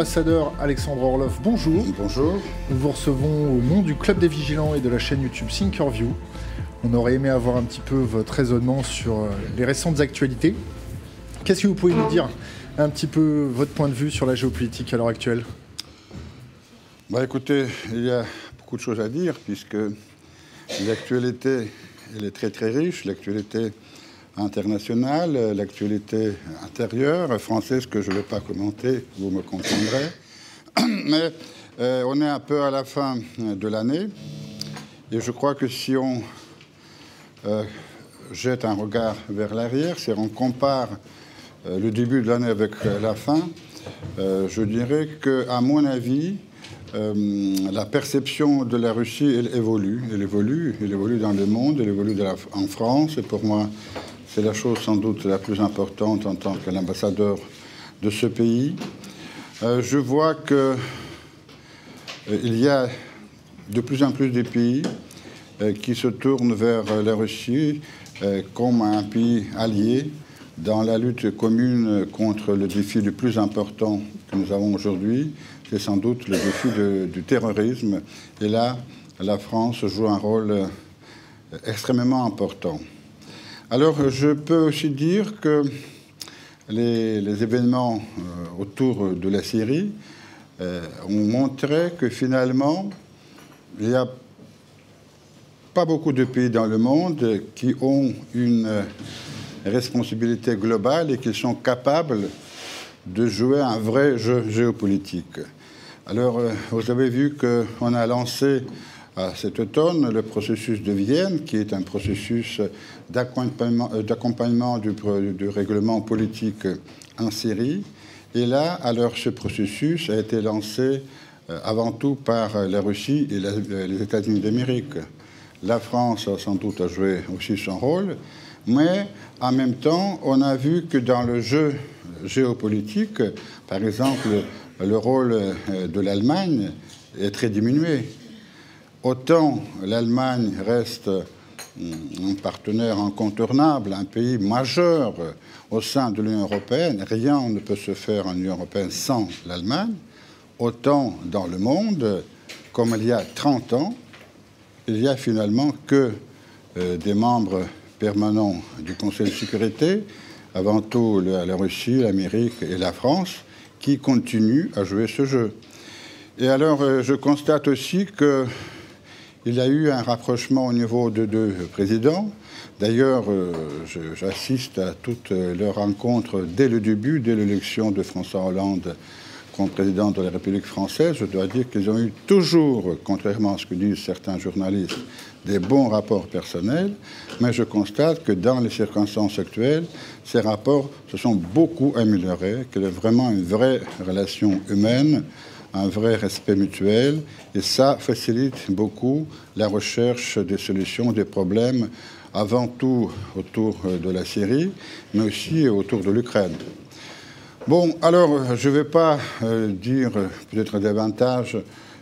Monsieur l'ambassadeur Alexandre Orlov, bonjour. Bonjour. Nous vous recevons au nom du Club des Vigilants et de la chaîne YouTube Thinkerview. On aurait aimé avoir un petit peu votre raisonnement sur euh, les récentes actualités. Qu'est-ce que vous pouvez nous dire un petit peu votre point de vue sur la géopolitique à l'heure actuelle? Bah Écoutez, il y a beaucoup de choses à dire puisque l'actualité elle est très très riche, l'actualité internationale, l'actualité intérieure, française que je ne vais pas commenter, vous me comprendrez. Mais euh, on est un peu à la fin de l'année et je crois que si on euh, jette un regard vers l'arrière, si on compare euh, le début de l'année avec la fin, je dirais que, à mon avis, la perception de la Russie, elle évolue. Elle évolue, elle évolue dans le monde, elle évolue en France. Et pour moi, c'est la chose sans doute la plus importante en tant qu'ambassadeur de ce pays. Euh, je vois qu'il euh, y a de plus en plus de pays euh, qui se tournent vers la Russie comme un pays allié dans la lutte commune contre le défi le plus important que nous avons aujourd'hui. C'est sans doute le défi du terrorisme. Et là, la France joue un rôle extrêmement important. Alors, je peux aussi dire que les, événements euh, autour de la Syrie euh, ont montré que finalement, il n'y a pas beaucoup de pays dans le monde qui ont une responsabilité globale et qui sont capables de jouer un vrai jeu géopolitique. Alors, euh, vous avez vu qu'on a lancé cet automne le processus de Vienne, qui est un processus d'accompagnement euh, du, règlement politique en Syrie. Et là, alors, ce processus a été lancé euh, avant tout par la Russie et euh, les États-Unis d'Amérique. La France a sans doute joué aussi son rôle, mais en même temps, on a vu que dans le jeu géopolitique, par exemple, le rôle de l'Allemagne est très diminué. Autant l'Allemagne reste un partenaire incontournable, un pays majeur au sein de l'Union européenne, rien ne peut se faire en Union européenne sans l'Allemagne, autant dans le monde, comme il y a 30 ans, il n'y a finalement que euh, des membres permanents du Conseil de sécurité, avant tout la Russie, l'Amérique et la France, qui continuent à jouer ce jeu. Et alors, euh, je constate aussi que il y a eu un rapprochement au niveau de deux présidents. D'ailleurs, euh, j'assiste à toutes leurs rencontres dès le début, dès l'élection de François Hollande comme président de la République française. Je dois dire qu'ils ont eu toujours, contrairement à ce que disent certains journalistes, des bons rapports personnels, mais je constate que dans les circonstances actuelles, ces rapports se sont beaucoup améliorés, qu'il y a vraiment une vraie relation humaine un vrai respect mutuel et ça facilite beaucoup la recherche des solutions des problèmes, avant tout autour de la Syrie, mais aussi autour de l'Ukraine. Bon, alors, je ne vais pas euh, dire peut-être davantage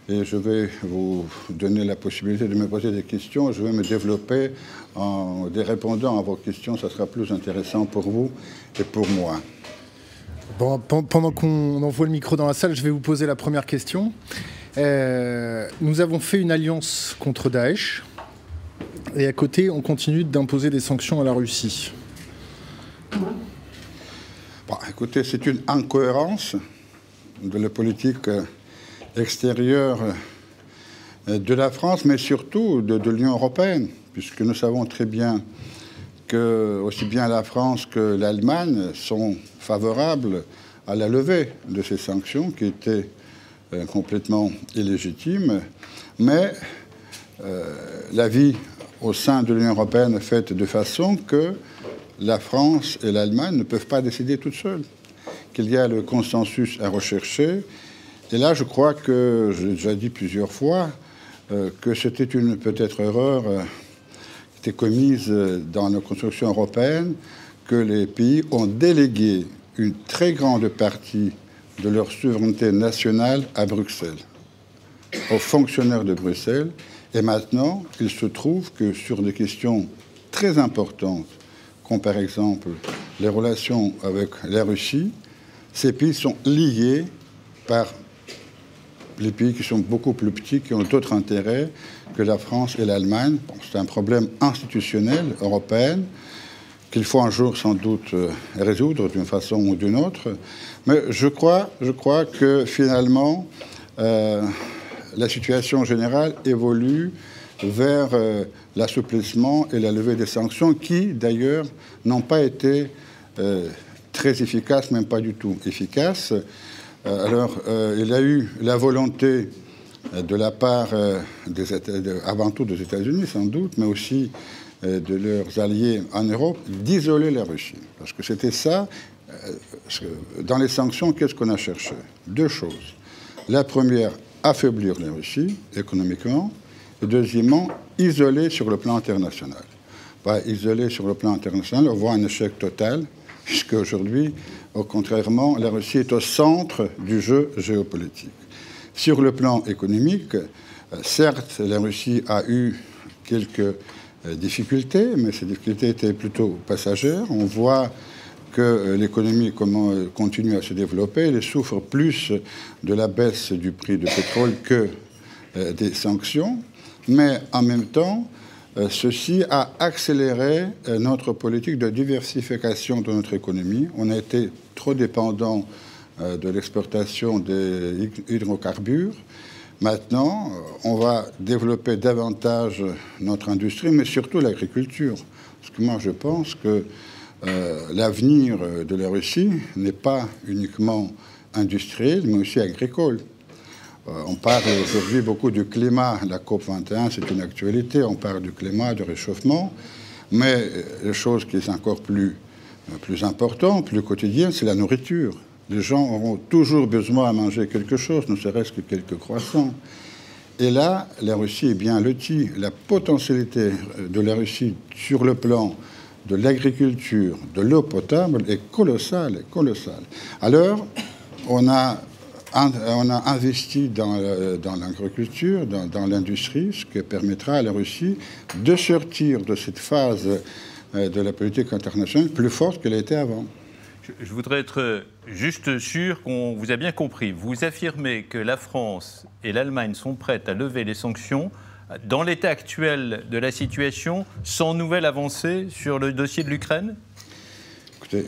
et je vais vous donner la possibilité de me poser des questions. Je vais me développer en répondant à vos questions. Ça sera plus intéressant pour vous et pour moi pendant qu'on envoie le micro dans la salle, je vais vous poser la première question. Euh, nous avons fait une alliance contre Daesh et à côté, on continue d'imposer des sanctions à la Russie. écoutez, c'est une incohérence de la politique extérieure de la France, mais surtout de l'Union européenne, puisque nous savons très bien que aussi bien la France que l'Allemagne sont favorables à la levée de ces sanctions qui étaient euh, complètement illégitimes, mais euh, la vie au sein de l'Union européenne est faite de façon que la France et l'Allemagne ne peuvent pas décider toutes seules, qu'il y a le consensus à rechercher. Et là, je crois que, j'ai déjà dit plusieurs fois, euh, que c'était une peut-être erreur qui était commise dans la construction européenne, que les pays ont délégué une très grande partie de leur souveraineté nationale à Bruxelles, aux fonctionnaires de Bruxelles. Et maintenant, il se trouve que sur des questions très importantes, comme par exemple les relations avec la Russie, ces pays sont liés par les pays qui sont beaucoup plus petits, qui ont d'autres intérêts que la France et l'Allemagne. c'est un problème institutionnel européen qu'il faut un jour sans doute euh, résoudre d'une façon ou d'une autre. Mais je crois, je crois que finalement, euh, la situation générale évolue vers euh, l'assouplissement et la levée des sanctions qui, d'ailleurs, n'ont pas été très efficaces, même pas du tout efficaces. alors, il y a eu la volonté de la part avant tout des États-Unis, sans doute, mais aussi de leurs alliés en Europe d'isoler la Russie. Parce que c'était ça. Euh, dans les sanctions, qu'est-ce qu'on a cherché? Deux choses. La première, affaiblir la Russie économiquement. Et deuxièmement, isoler sur le plan international. Pas isoler sur le plan international, on voit un échec total, puisque aujourd'hui, au contrairement, la Russie est au centre du jeu géopolitique. Sur le plan économique, euh, certes, la Russie a eu quelques euh, difficultés, mais ces difficultés étaient plutôt passagères. On voit que euh, l'économie euh, continue à se développer. Elle souffre plus de la baisse du prix du pétrole que des sanctions. Mais en même temps, ceci a accéléré notre politique de diversification de notre économie. On a été trop dépendant de l'exportation des hydrocarbures. Maintenant, on va développer davantage notre industrie, mais surtout l'agriculture. Parce que moi, je pense que euh, l'avenir de la Russie n'est pas uniquement industriel, mais aussi agricole. Euh, on parle aujourd'hui beaucoup du climat. La COP 21, c'est une actualité. On parle du climat, du réchauffement. Mais euh, la chose qui est encore plus, plus importante, plus quotidienne, c'est la nourriture les gens auront toujours besoin à manger quelque chose, ne serait-ce que quelques croissants. Et là, la Russie est bien lotie. La potentialité de la Russie sur le plan de l'agriculture, de l'eau potable est colossale. Alors, on a, investi dans, dans l'agriculture, dans, dans l'industrie, ce qui permettra à la Russie de sortir de cette phase euh, de la politique internationale plus forte qu'elle était avant je voudrais être juste sûr qu'on vous a bien compris. Vous affirmez que la France et l'Allemagne sont prêtes à lever les sanctions dans l'état actuel de la situation, sans nouvelle avancée sur le dossier de l'Ukraine? Écoutez,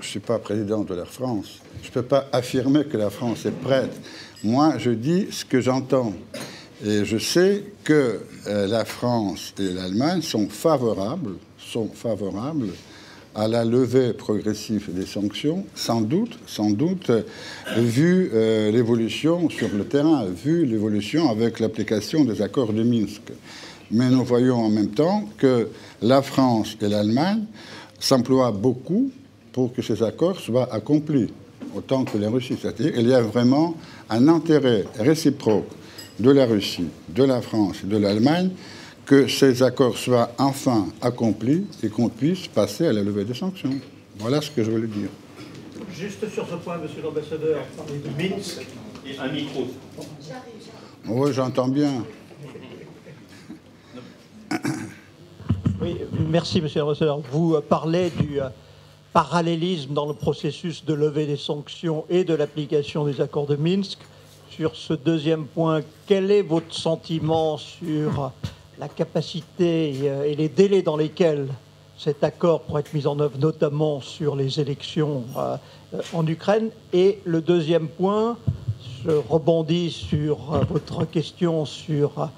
je ne suis pas président de la France. Je ne peux pas affirmer que la France est prête. Moi, je dis ce que j'entends. Et je sais que euh, la France et l'Allemagne sont favorables, sont favorables à la levée progressive des sanctions, sans doute, sans doute, vu euh, l'évolution sur le terrain, vu l'évolution avec l'application des accords de Minsk. Mais nous voyons en même temps que la France et l'Allemagne s'emploient beaucoup pour que ces accords soient accomplis, autant que la Russie. C'est-à-dire qu'il y a vraiment un intérêt réciproque de la Russie, de la France et de l'Allemagne que ces accords soient enfin accomplis et qu'on puisse passer à la levée des sanctions. Voilà ce que je voulais dire. Juste sur ce point, monsieur l'ambassadeur, parler de Minsk. Et un micro. Oui, j'entends bien. Oui, merci, monsieur l'ambassadeur. Vous parlez du euh, parallélisme dans le processus de levée des sanctions et de l'application des accords de Minsk. Sur ce deuxième point, quel est votre sentiment sur la capacité euh, et les délais dans lesquels cet accord pourrait être mis en œuvre, notamment sur les élections euh, euh, en Ukraine. Et le deuxième point, je rebondis sur votre question sur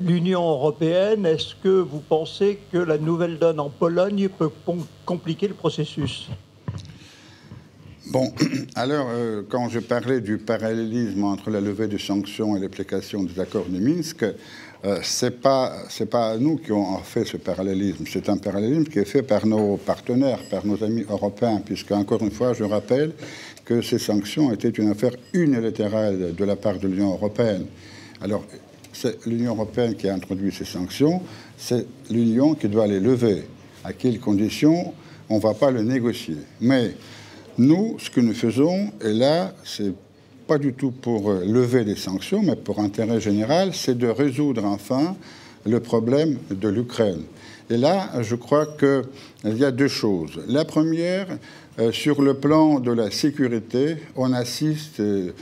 l'Union européenne. Est-ce que vous pensez que la nouvelle donne en Pologne peut compliquer le processus? Bon, alors, quand je parlais du parallélisme entre la levée des sanctions et l'application des accords de Minsk, euh, c'est pas c'est pas nous qui avons fait ce parallélisme. C'est un parallélisme qui est fait par nos partenaires, par nos amis européens, puisque encore une fois, je rappelle que ces sanctions étaient une affaire unilatérale de la part de l'Union européenne. Alors, c'est l'Union européenne qui a introduit ces sanctions. C'est l'Union qui doit les lever. À quelles conditions On ne va pas le négocier. Mais nous, ce que nous faisons, et là, c'est pas du tout pour euh, lever les sanctions, mais pour intérêt général, c'est de résoudre enfin le problème de l'Ukraine. Et là, je crois qu'il y a deux choses. La première, euh, sur le plan de la sécurité, on assiste euh,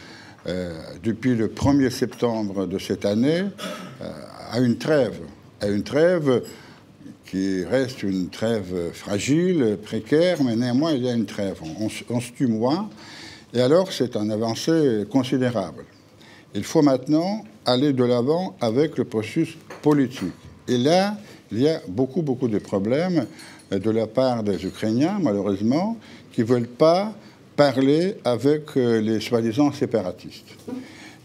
depuis le 1er septembre de cette année, à une trêve. À une trêve qui reste une trêve fragile, précaire, mais néanmoins il y a une trêve. On, on se tue moins, et alors c'est un avancée considérable. Il faut maintenant aller de l'avant avec le processus politique. Et là, il y a beaucoup, beaucoup de problèmes de la part des Ukrainiens, malheureusement, qui ne veulent pas parler avec euh, les soi-disant séparatistes.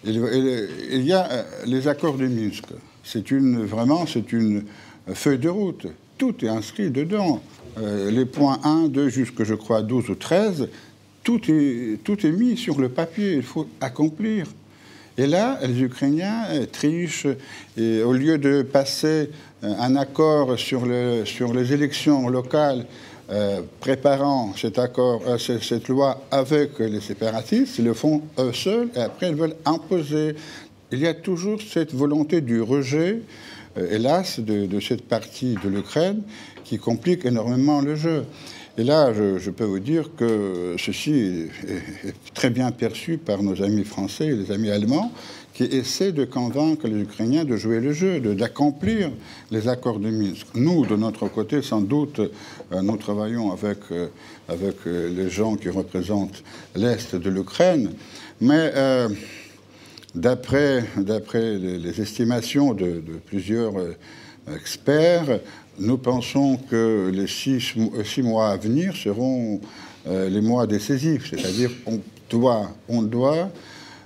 Il, y a euh, les accords de Minsk. C'est une, vraiment, c'est une feuille de route. Tout est inscrit dedans. Euh, les points 1, 2, jusque je crois 12 ou 13, tout est, tout est mis sur le papier. Il faut accomplir. Et là, les Ukrainiens trichent et au lieu de passer euh, un accord sur, sur les élections locales euh, préparant cet accord, euh, cette loi avec les séparatistes, ils le font eux seuls et après ils veulent imposer. Il y a toujours cette volonté du rejet, hélas, de, cette partie de l'Ukraine qui complique énormément le jeu. Et là, je, peux vous dire que ceci est, très bien perçu par nos amis français et les amis allemands qui essaient de convaincre les Ukrainiens de jouer le jeu, d'accomplir les accords de Minsk. Nous, de notre côté, sans doute, euh, nous travaillons avec, euh, avec euh, les gens qui représentent l'Est de l'Ukraine, mais d'après les, estimations de plusieurs experts, nous pensons que les six, mois à venir seront euh, les mois décisifs, c'est-à-dire on doit, on doit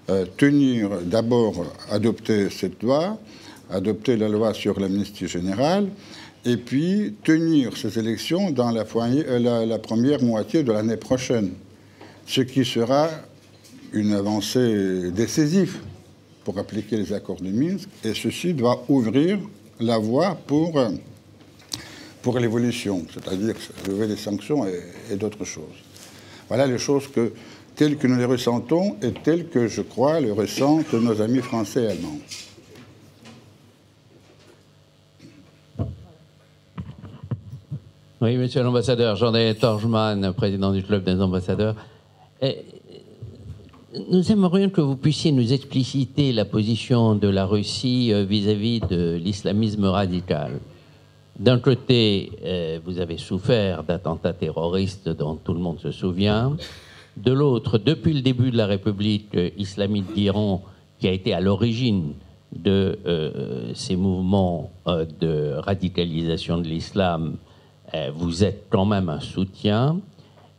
euh, tenir d'abord adopter cette loi, adopter la loi sur l'amnistie générale, et puis tenir ces élections dans la, euh, la première moitié de l'année prochaine, ce qui sera une avancée décisive pour appliquer les accords de Minsk, et ceci doit ouvrir la voie pour pour l'évolution, c'est-à-dire lever les sanctions et, d'autres choses. Voilà les choses que, telles que nous les ressentons et telles que, je crois, les ressentent nos amis français et allemands. Oui, monsieur l'ambassadeur, Jean-Denis Torgeman, président du Club des ambassadeurs. nous aimerions que vous puissiez nous expliciter la position de la Russie euh, vis-à-vis -vis de l'islamisme radical. D'un côté, euh, vous avez souffert d'attentats terroristes dont tout le monde se souvient. De l'autre, depuis le début de la République islamique d'Iran, qui a été à l'origine de euh, ces mouvements euh, de radicalisation de l'islam, vous êtes quand même un soutien.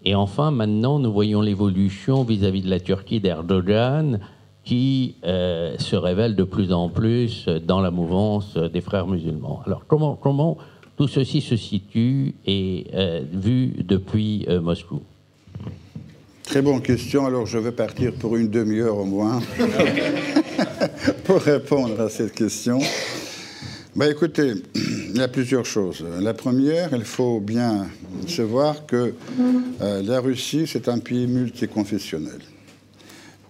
Et enfin, maintenant, nous voyons l'évolution vis-à-vis de la Turquie d'Erdogan, qui euh, se révèle de plus en plus dans la mouvance des frères musulmans. Alors comment, comment tout ceci se situe et euh, vu depuis euh, Moscou? Très bonne question. Alors je vais partir pour une demi-heure au moins pour répondre à cette question. Bah, écoutez, il y a plusieurs choses. La première, il faut bien savoir que la Russie, c'est un pays multiconfessionnel.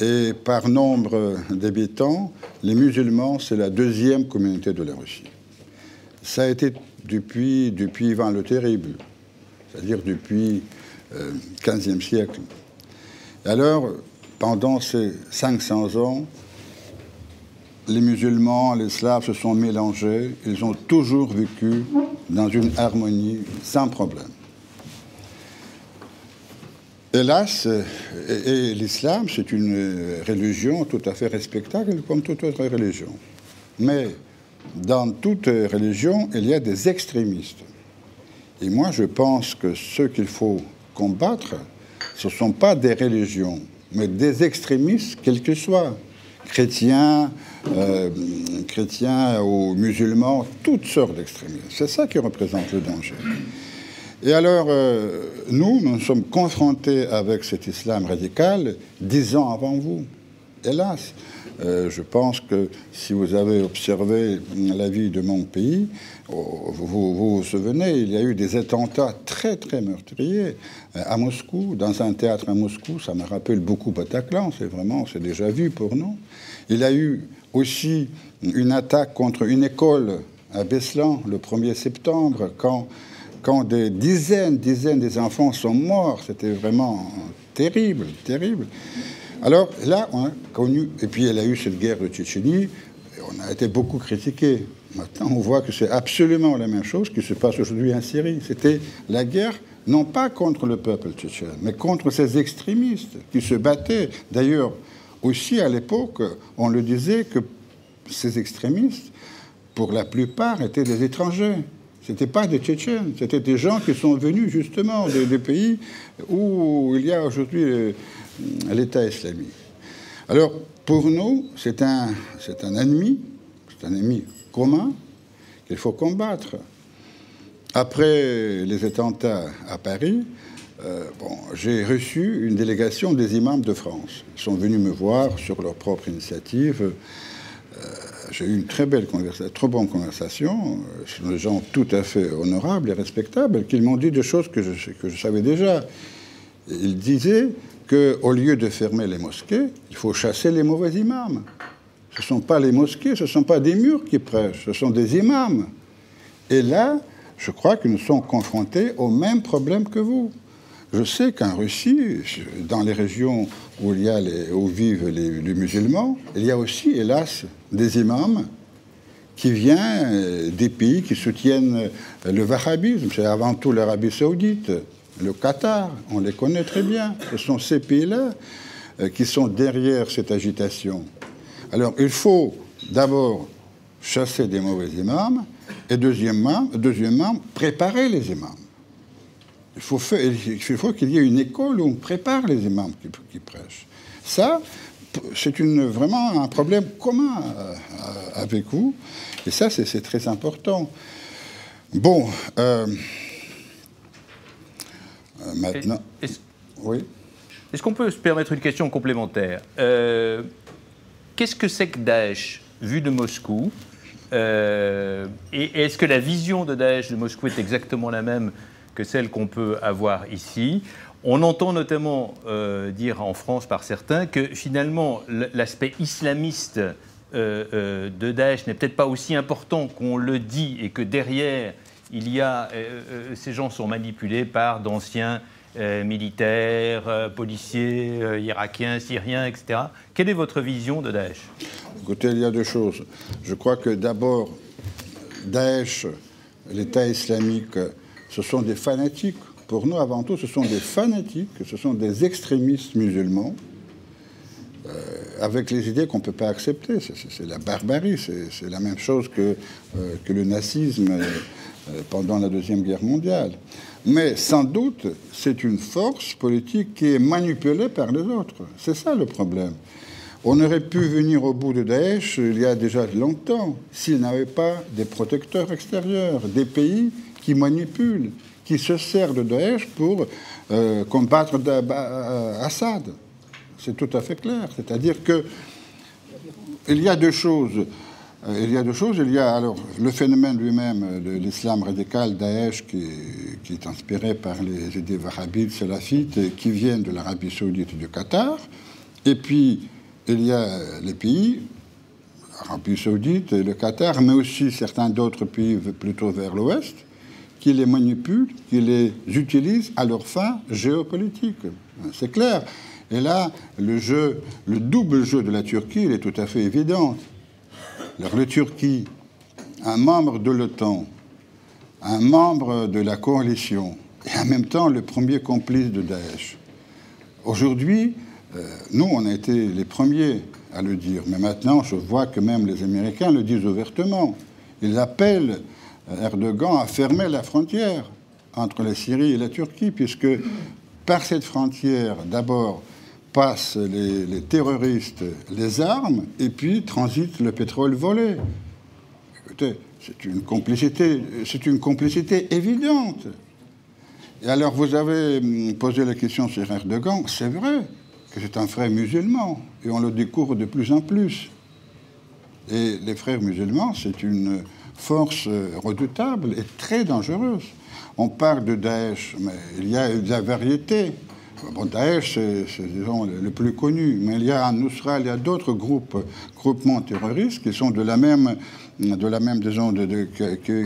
Et par nombre d'habitants, les musulmans, c'est la deuxième communauté de la Russie. Ça a été depuis, depuis Ivan le Terrible, c'est-à-dire depuis le euh, XVe siècle. Alors, pendant ces 500 ans, les musulmans, les slaves se sont mélangés, ils ont toujours vécu dans une harmonie sans problème. Hélas, et, l'islam, c'est une religion tout à fait respectable comme toute autre religion. Mais dans toute religion, il y a des extrémistes. Et moi, je pense que ce qu'il faut combattre, ce ne sont pas des religions, mais des extrémistes, quels que soient. Chrétiens, euh, chrétiens ou musulmans, toutes sortes d'extrémistes. C'est ça qui représente le danger. Et alors, euh, nous, nous sommes confrontés avec cet islam radical dix ans avant vous. Hélas, euh, je pense que si vous avez observé la vie de mon pays, oh, vous, vous, souvenez, il y a eu des attentats très très meurtriers euh, à Moscou, dans un théâtre à Moscou. Ça me rappelle beaucoup Bataclan, c'est vraiment, c'est déjà vu pour nous. Il y a eu aussi une attaque contre une école à Beslan le 1er septembre, quand quand des dizaines, dizaines des enfants sont morts, c'était vraiment terrible, terrible. Alors là, on a connu, et puis elle a eu cette guerre de Tchétchénie, on a été beaucoup critiqué. Maintenant, on voit que c'est absolument la même chose qui se passe aujourd'hui en Syrie. C'était la guerre non pas contre le peuple tchétchène, mais contre ces extrémistes qui se battaient. D'ailleurs, aussi à l'époque, on le disait que ces extrémistes, pour la plupart, étaient des étrangers. Ce n'étaient pas des Tchétchènes, c'était des gens qui sont venus justement des, pays où il y a aujourd'hui euh, l'État islamique. Alors, pour nous, c'est un, c'est un ennemi, c'est un ennemi commun qu'il faut combattre. Après les attentats à Paris, euh, bon, j'ai reçu une délégation des imams de France. Ils sont venus me voir sur leur propre initiative. Euh, j'ai eu une très belle conversation, très bonne conversation. Ce sont des gens tout à fait honorables et respectables qui m'ont dit des choses que je, que je savais déjà. Ils disaient qu'au lieu de fermer les mosquées, il faut chasser les mauvais imams. Ce ne sont pas les mosquées, ce ne sont pas des murs qui prêchent, ce sont des imams. Et là, je crois que nous sommes confrontés au même problème que vous. Je sais qu'en Russie, dans les régions où, vivent les, musulmans, il y a aussi, hélas, des imams qui viennent des pays qui soutiennent le wahhabisme. C'est avant tout l'Arabie saoudite, le Qatar, on les connaît très bien. Ce sont ces pays-là euh, qui sont derrière cette agitation. Alors il faut d'abord chasser des mauvais imams et deuxièmement préparer les imams. Il faut, faut qu'il y ait une école où on prépare les imams qui, prêchent. Ça, c'est vraiment un problème commun euh, avec vous. Et ça, c'est très important. Bon, euh, euh, maintenant. Est-ce, oui. Est-ce qu'on peut se permettre une question complémentaire? Qu'est-ce que c'est que Daesh vu de Moscou? Et est-ce que la vision de Daesh de Moscou est exactement la même que celle qu'on peut avoir ici. On entend notamment euh, dire en France par certains que finalement l'aspect islamiste euh, euh, de Daesh n'est peut-être pas aussi important qu'on le dit et que derrière, il y a, ces gens sont manipulés par d'anciens militaires, policiers, irakiens, syriens, etc. Quelle est votre vision de Daesh? Écoutez, il y a deux choses. Je crois que d'abord, Daesh, l'État islamique, ce sont des fanatiques. Pour nous, avant tout, ce sont des fanatiques, ce sont des extrémistes musulmans, euh, avec les idées qu'on ne peut pas accepter. C'est la barbarie, c'est la même chose que, euh, que le nazisme euh, pendant la Deuxième Guerre mondiale. Mais sans doute, c'est une force politique qui est manipulée par les autres. C'est ça le problème. On aurait pu venir au bout de Daesh il y a déjà longtemps s'il n'avait pas des protecteurs extérieurs, des pays qui manipule, qui se sert de Daesh pour euh, combattre euh, Assad. C'est tout à fait clair. C'est-à-dire que il y a deux choses. Euh, il y a deux choses. Il y a alors le phénomène lui-même de l'islam radical, Daesh, qui, qui, est inspiré par les idées wahhabites, salafites, qui viennent de l'Arabie saoudite et du Qatar. Et puis, il y a les pays, l'Arabie saoudite et le Qatar, mais aussi certains d'autres pays plutôt vers l'ouest, qui les manipulent, qui les utilisent à leur fin géopolitique. C'est clair. Et là, le jeu, le double jeu de la Turquie, il est tout à fait évident. Alors, la Turquie, un membre de l'OTAN, un membre de la coalition, et en même temps le premier complice de Daesh. Aujourd'hui, euh, nous, on a été les premiers à le dire, mais maintenant, je vois que même les Américains le disent ouvertement. Ils appellent Erdogan a fermé la frontière entre la Syrie et la Turquie, puisque par cette frontière, d'abord, passent les, terroristes, les armes, et puis transite le pétrole volé. Écoutez, c'est une complicité, c'est une complicité évidente. Et alors, vous avez hum, posé la question sur Erdogan. C'est vrai que c'est un frère musulman, et on le découvre de plus en plus. Et les frères musulmans, c'est une force redoutable et très dangereuse. On parle de Daesh, mais il y a la variété. Bon, Daesh, c'est le plus connu, mais il y a en Nusra, il y a d'autres groupes, groupements terroristes qui sont de la même, de la même disons, de,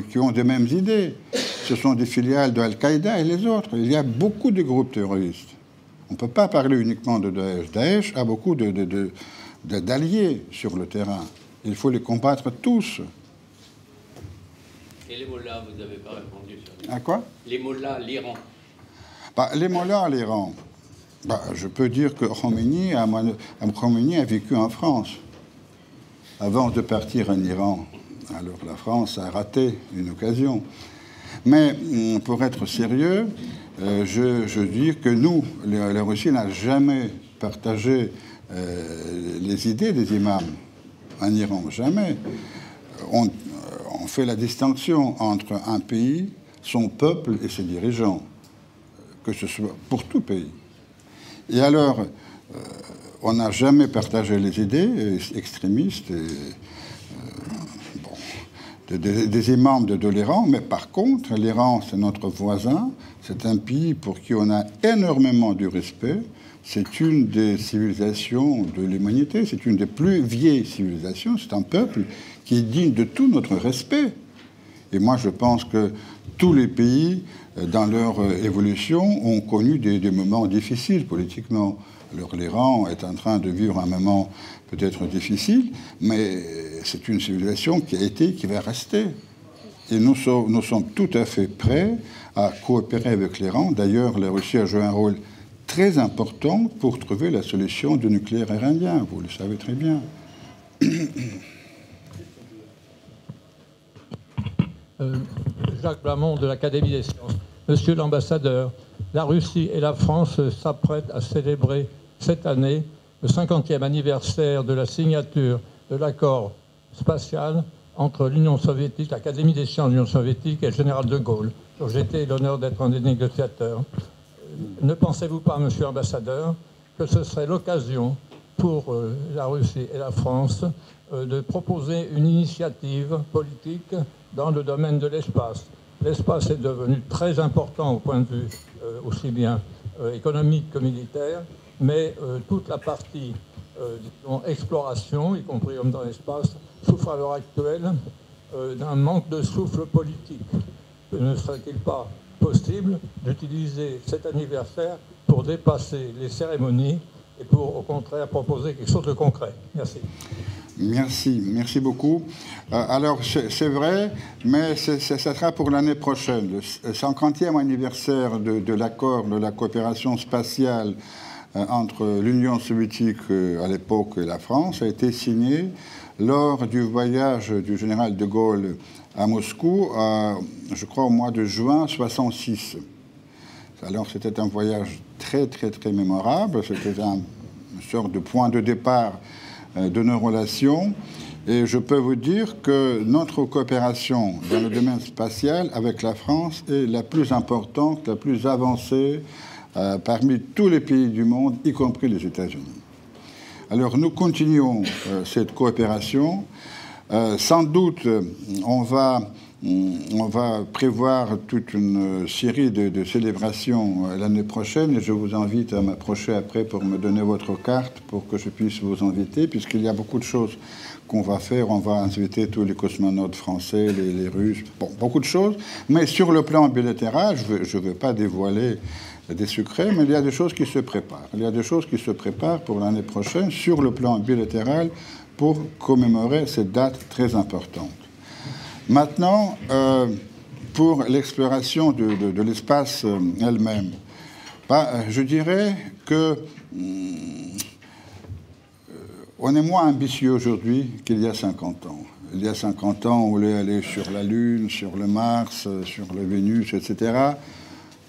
qui ont les mêmes idées. Ce sont des filiales de Al-Qaïda et les autres. Il y a beaucoup de groupes terroristes. On ne peut pas parler uniquement de Daesh. Daesh a beaucoup d'alliés sur le terrain. Il faut les combattre tous. Et les mollahs, vous n'avez pas répondu sur À quoi Les mollahs, l'Iran. Bah, les mollahs, l'Iran. Bah, je peux dire que Khomeini a, a vécu en France avant de partir en Iran. Alors la France a raté une occasion. Mais hum, pour être sérieux, euh, je, je, dis que nous, la Russie n'a jamais partagé euh, les idées des imams en Iran, jamais. On, fait la distinction entre un pays, son peuple et ses dirigeants, que ce soit pour tout pays. Et alors, euh, on n'a jamais partagé les idées extrémistes et, des imams de, de l'Iran, mais par contre, l'Iran, c'est notre voisin, c'est un pays pour qui on a énormément de respect, c'est une des civilisations de l'humanité, c'est une des plus vieilles civilisations, c'est un peuple qui est digne de tout notre respect. Et moi, je pense que tous les pays, euh, dans leur euh, évolution, ont connu des, moments difficiles politiquement. Alors l'Iran est en train de vivre un moment peut-être difficile, mais c'est une civilisation qui a été, qui va rester. Et nous sommes tout à fait prêts à coopérer avec l'Iran. D'ailleurs, la Russie a joué un rôle très important pour trouver la solution du nucléaire iranien, vous le savez très bien. Euh, Jacques Blamont de l'Académie des sciences. Monsieur l'ambassadeur, la Russie et la France s'apprêtent à célébrer cette année le 50e anniversaire de la signature de l'accord spatial entre l'Union soviétique, l'Académie des sciences de l'Union soviétique et le général de Gaulle, dont j'étais l'honneur d'être un des négociateurs. Ne pensez-vous pas, monsieur l'ambassadeur, que ce serait l'occasion pour euh, la Russie et la France euh, de proposer une initiative politique dans le domaine de l'espace L'espace est devenu très important au point de vue euh, aussi bien économique que militaire, mais toute la partie exploration, y compris comme dans l'espace, souffre à l'heure actuelle d'un manque de souffle politique. Ne serait-il pas possible d'utiliser cet anniversaire pour dépasser les cérémonies et pour, au contraire, proposer quelque chose de concret Merci. Merci, merci beaucoup. Euh, alors, c'est vrai, mais ça sera pour l'année prochaine. Le 50e anniversaire de, l'accord de la coopération spatiale euh, entre l'Union soviétique à l'époque et la France a été signé lors du voyage du général de Gaulle à Moscou, je crois au mois de juin 66. Alors c'était un voyage très très très mémorable, c'était un, une sorte de point de départ euh, de nos relations. Et je peux vous dire que notre coopération dans le domaine spatial avec la France est la plus importante, la plus avancée euh, parmi tous les pays du monde, y compris les États-Unis. Alors nous continuons euh, cette coopération. Sans doute, on va, on va prévoir toute une série de, célébrations euh, l'année prochaine et je vous invite à m'approcher après pour me donner votre carte pour que je puisse vous inviter, puisqu'il y a beaucoup de choses qu'on va faire. On va inviter tous les cosmonautes français, les, Russes, beaucoup de choses. Mais sur le plan bilatéral, je ne veux pas dévoiler des secrets, mais il y a des choses qui se préparent. Il y a des choses qui se préparent pour l'année prochaine sur le plan bilatéral pour commémorer cette date très importante. Maintenant, euh, pour l'exploration de, l'espace euh, elle-même, bah, je dirais que on est moins ambitieux aujourd'hui qu'il y a 50 ans. Il y a 50 ans, on voulait aller sur la Lune, sur le Mars, sur le Vénus, etc.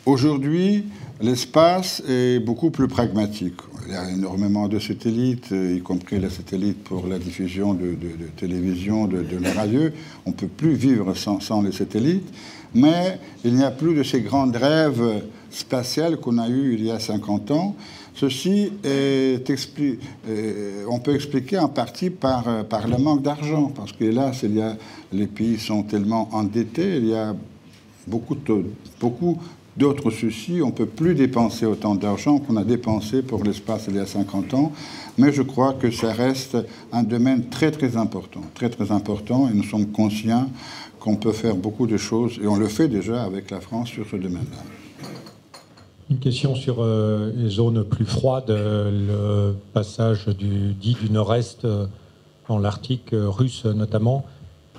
Aujourd'hui, l'espace est beaucoup plus pragmatique. Il y a énormément de satellites, y compris les satellites pour la diffusion de, télévision, de, de radio. On ne peut plus vivre sans, les satellites, mais il n'y a plus de ces grandes rêves spatiales qu'on a eues il y a 50 ans. Ceci est euh, on peut expliquer en partie par, par le manque d'argent, parce que là, il y a, les pays sont tellement endettés, il y a beaucoup, de, beaucoup d'autres soucis. On ne peut plus dépenser autant d'argent qu'on a dépensé pour l'espace il y a 50 ans. Mais je crois que ça reste un domaine très très important, très très important, et nous sommes conscients qu'on peut faire beaucoup de choses, et on le fait déjà avec la France sur ce domaine-là. Une question sur les zones plus froides, le passage du, dit du nord-est dans l'Arctique russe notamment.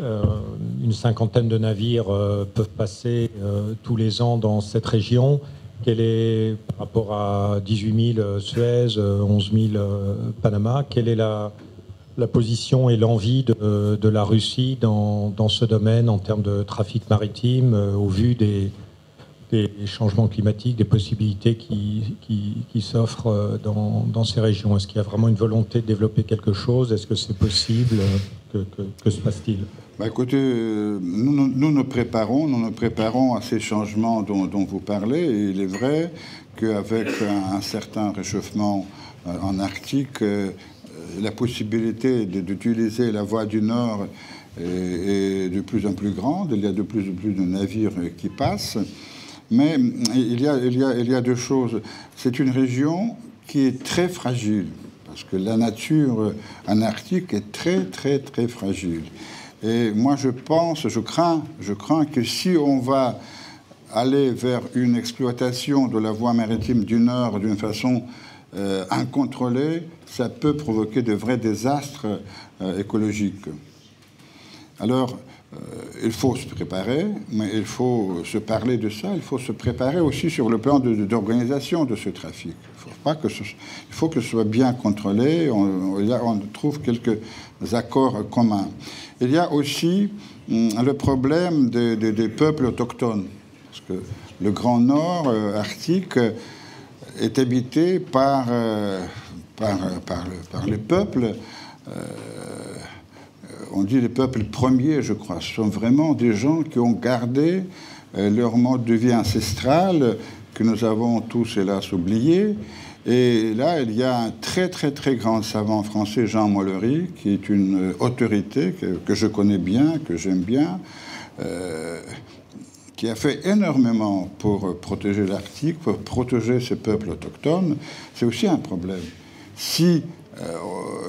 Une cinquantaine de navires peuvent passer tous les ans dans cette région. Quel est, par rapport à 18 000 Suez, 11 000 Panama, quelle est la, position et l'envie de, la Russie dans, ce domaine en termes de trafic maritime, euh, au vu des, changements climatiques, des possibilités qui, s'offrent euh, dans, ces régions? Est-ce qu'il y a vraiment une volonté de développer quelque chose? Est-ce que c'est possible que, se passe-t-il? Bah écoutez, euh, nous, nous, préparons, nous nous préparons à ces changements dont, vous parlez. Il est vrai qu'avec un, certain réchauffement en Arctique, la possibilité d'utiliser la voie du Nord est, de plus en plus grande. Il y a de plus en plus de navires qui passent. Mais il y a, il y a, il y a deux choses. C'est une région qui est très fragile, parce que la nature en Arctique est très, très, très fragile. Et moi, je pense, je crains, je crains que si on va aller vers une exploitation de la voie maritime du Nord d'une façon euh, incontrôlée, ça peut provoquer de vrais désastres euh, écologiques. Alors, euh, il faut se préparer, mais il faut se parler de ça, il faut se préparer aussi sur le plan d'organisation de, ce trafic. Il faut, pas que ce, il faut que soit bien contrôlé, on, on, trouve quelques accords communs. Il y a aussi hum, le problème des, peuples autochtones, parce que le Grand Nord arctique est habité par, euh, par, les peuples. Euh, on dit les peuples premiers, je crois. Ce sont vraiment des gens qui ont gardé euh, leur mode de vie ancestral que nous avons tous, hélas, oublié. Et là, il y a un très, très, très grand savant français, Jean Mollery, qui est une autorité que, je connais bien, que j'aime bien, euh, qui a fait énormément pour protéger l'Arctique, pour protéger ces peuples autochtones, c'est aussi un problème. Si euh,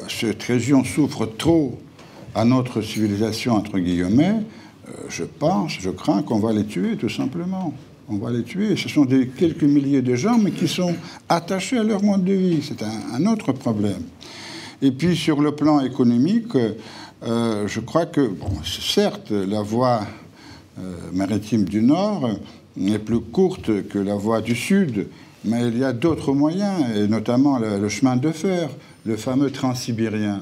cette région souffre trop à notre civilisation, entre guillemets, euh, je pense, je crains qu'on va les tuer, tout simplement. On va les tuer. Ce sont des quelques milliers de gens, mais qui sont attachés à leur mode de vie. C'est un, autre problème. Et puis, sur le plan économique, euh, je crois que, certes, la voie euh, maritime du Nord est plus courte que la voie du Sud, mais il y a d'autres moyens, et notamment le, chemin de fer, le fameux transsibérien.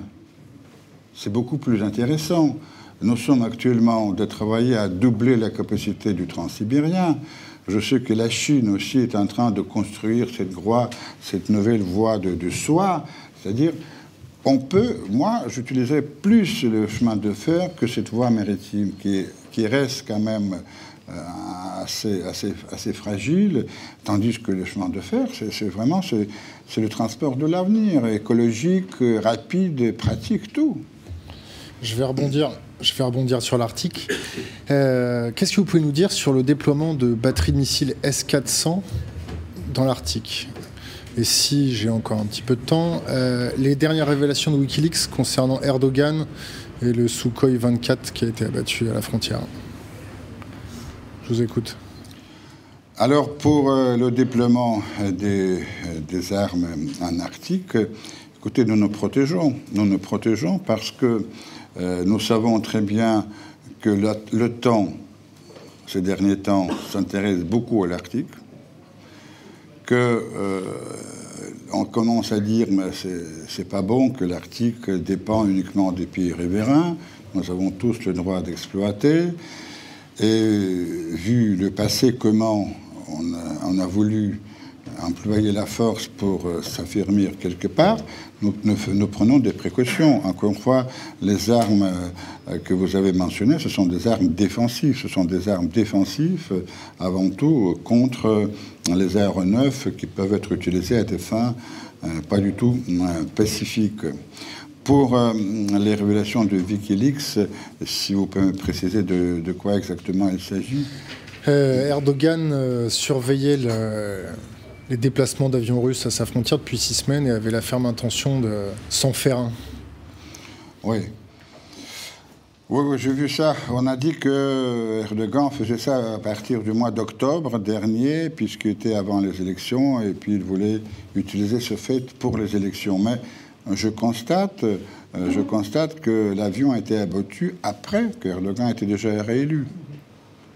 C'est beaucoup plus intéressant. Nous sommes actuellement de travailler à doubler la capacité du transsibérien. Je sais que la Chine aussi est en train de construire cette, nouvelle voie de, de soie, c'est-à-dire on peut, moi, j'utiliserais plus le chemin de fer que cette voie maritime qui, reste quand même euh, assez, assez, assez, fragile, tandis que le chemin de fer, c'est vraiment c'est le transport de l'avenir, écologique, rapide, pratique, tout. Je vais rebondir, je vais rebondir sur l'Arctique. Euh, qu'est-ce que vous pouvez nous dire sur le déploiement de batteries de missiles S-400 dans l'Arctique? Et si j'ai encore un petit peu de temps, euh, les dernières révélations de Wikileaks concernant Erdogan et le Sukhoi 24 qui a été abattu à la frontière. Je vous écoute. Alors pour euh, le déploiement des, armes en Arctique, écoutez, nous nous protégeons. Nous nous protégeons parce que euh, nous savons très bien que le temps, ces derniers temps, s'intéresse beaucoup à l'Arctique que euh, on commence à dire mais c'est pas bon que l'Arctique dépend uniquement des pays riverains. Nous avons tous le droit d'exploiter. Et vu le passé, comment on a voulu employer la force pour euh, s'affirmer quelque part, nous, nous, prenons des précautions. Encore une fois, les armes euh, que vous avez mentionnées, ce sont des armes défensives. Ce sont des armes défensives euh, avant tout contre les aéronefs qui peuvent être utilisés à des fins pas du tout pacifiques. Pour les révélations de Wikileaks, si vous pouvez me préciser de quoi exactement il s'agit. Erdogan surveillait le, les déplacements d'avions russes à sa frontière depuis six semaines et avait la ferme intention de s'en faire un. Oui. Oui, j'ai vu ça. On a dit que Erdogan faisait ça à partir du mois d'octobre dernier, puisqu'il était avant les élections, et puis il voulait utiliser ce fait pour les élections. Mais je constate, euh, je constate que l'avion a été abattu après que Erdogan était déjà réélu.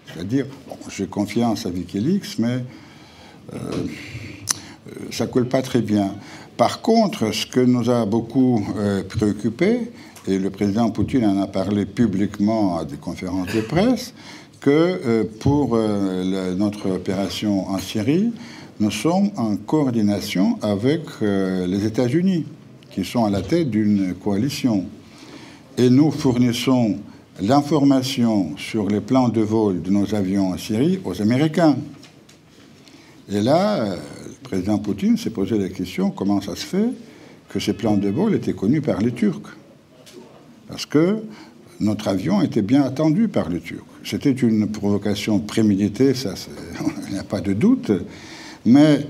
C'est-à-dire, j'ai confiance à Wikileaks, mais ça coule pas très bien. Par contre, ce que nous a beaucoup préoccupé, et le président Poutine en a parlé publiquement à des conférences de presse, que euh, pour euh, notre opération en Syrie, nous sommes en coordination avec euh, les États-Unis, qui sont à la tête d'une coalition. Et nous fournissons l'information sur les plans de vol de nos avions en Syrie aux Américains. Et là, le président Poutine s'est posé la question comment ça se fait que ces plans de vol étaient connus par les Turcs? Parce que notre avion était bien attendu par les Turcs. C'était une provocation préméditée, ça, il n'y a pas de doute, mais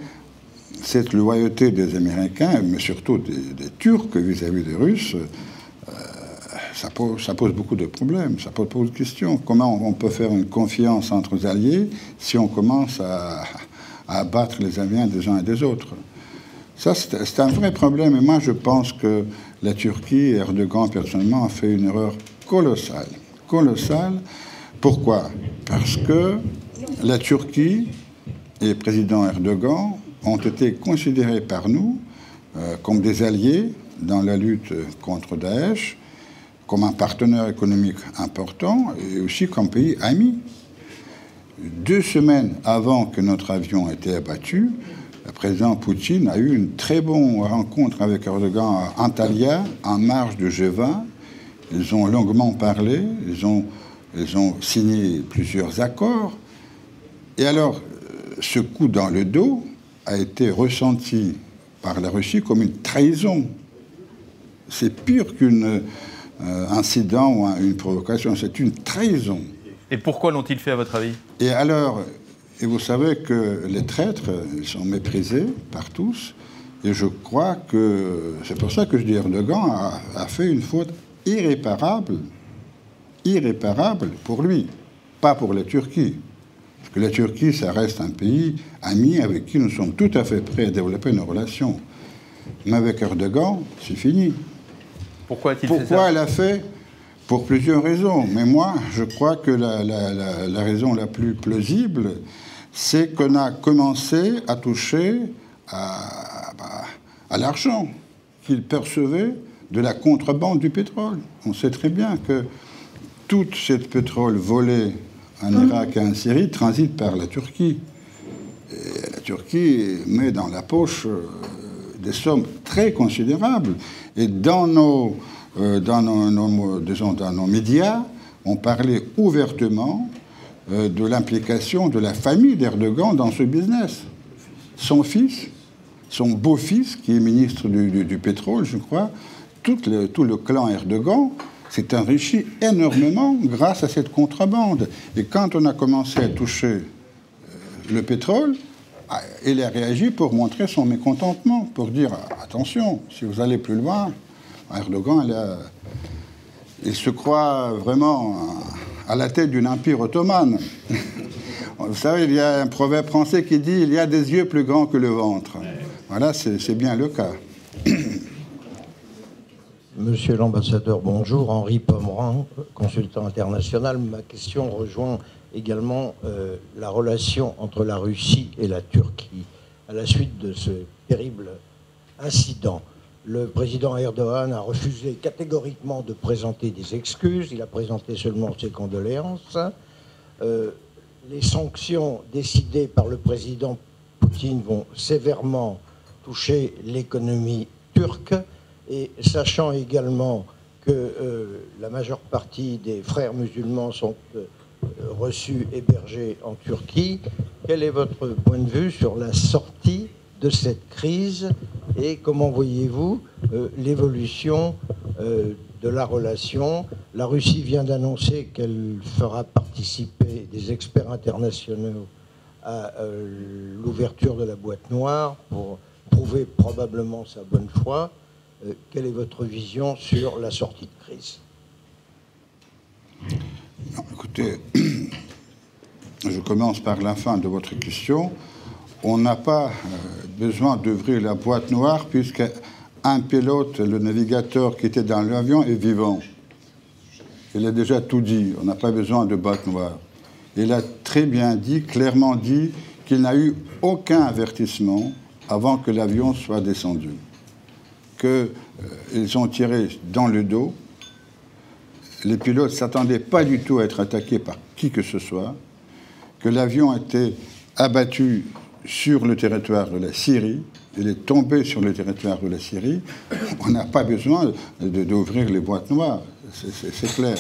cette loyauté des Américains, mais surtout des, Turcs vis-à-vis des Russes, euh, ça, pose, ça, pose, beaucoup de problèmes, ça pose beaucoup de questions. Comment on peut faire une confiance entre alliés si on commence à, à abattre les avions des uns et des autres Ça, c'est un vrai problème, et moi je pense que la Turquie, Erdogan personnellement, a fait une erreur colossale. Colossale. Pourquoi? Parce que la Turquie et le président Erdogan ont été considérés par nous euh, comme des alliés dans la lutte contre Daesh, comme un partenaire économique important et aussi comme pays ami. Deux semaines avant que notre avion ait été abattu, le président Poutine a eu une très bonne rencontre avec Erdogan à Antalya, en marge de G20. Ils ont longuement parlé, ils ont, signé plusieurs accords. Et alors, ce coup dans le dos a été ressenti par la Russie comme une trahison. C'est pire qu'un euh, incident ou une provocation, c'est une trahison. Et pourquoi l'ont-ils fait à votre avis? Et alors, et vous savez que les traîtres sont méprisés par tous. Et je crois que c'est pour ça que je dis Erdogan a, a fait une faute irréparable, irréparable pour lui, pas pour la Turquie. Parce que la Turquie, ça reste un pays ami avec qui nous sommes tout à fait prêts à développer nos relations. Mais avec Erdogan, c'est fini. Pourquoi a-t-il fait ça? Pourquoi elle a fait Pour plusieurs raisons. Mais moi, je crois que la, la, la, la raison la plus plausible, c'est qu'on a commencé à toucher à, à l'argent qu'il percevait de la contrebande du pétrole. On sait très bien que tout ce pétrole volé en Irak et en Syrie transite par la Turquie. Et la Turquie met dans la poche euh, des sommes très considérables. Et dans nos, dans nos, dans nos médias, on parlait ouvertement euh, de l'implication de la famille d'Erdogan dans ce business. Son fils, son beau-fils, qui est ministre du, pétrole, je crois, tout le, tout le clan Erdogan s'est enrichi énormément grâce à cette contrebande. Et quand on a commencé à toucher euh, le pétrole, ah, il a réagi pour montrer son mécontentement, pour dire attention, si vous allez plus loin, Erdogan, il se croit vraiment à la tête d'un empire ottoman. Vous savez, il y a un proverbe français qui dit il y a des yeux plus grands que le ventre. Voilà, c'est bien le cas. Monsieur l'ambassadeur, bonjour. Henri Pomeran, consultant international. Ma question rejoint également euh, la relation entre la Russie et la Turquie à la suite de ce terrible incident. Le président Erdogan a refusé catégoriquement de présenter des excuses. Il a présenté seulement ses condoléances. Euh, les sanctions décidées par le président Poutine vont sévèrement toucher l'économie turque. Et sachant également que euh, la majeure partie des frères musulmans sont euh, reçus, hébergés en Turquie, quel est votre point de vue sur la sortie de cette crise et comment voyez-vous euh, l'évolution euh, de la relation La Russie vient d'annoncer qu'elle fera participer des experts internationaux à euh, l'ouverture de la boîte noire pour prouver probablement sa bonne foi. quelle est votre vision sur la sortie de crise? Écoutez, je commence par la fin de votre question. On n'a pas euh, besoin d'ouvrir la boîte noire puisque un pilote, le navigateur qui était dans l'avion, est vivant. Il a déjà tout dit. On n'a pas besoin de boîte noire. Il a très bien dit, clairement dit, qu'il n'a eu aucun avertissement avant que l'avion soit descendu. Qu'ils euh, ont tiré dans le dos. Les pilotes ne s'attendaient pas du tout à être attaqués par qui que ce soit. Que l'avion été abattu sur le territoire de la Syrie. Il est tombé sur le territoire de la Syrie. On n'a pas besoin d'ouvrir les boîtes noires. C'est clair.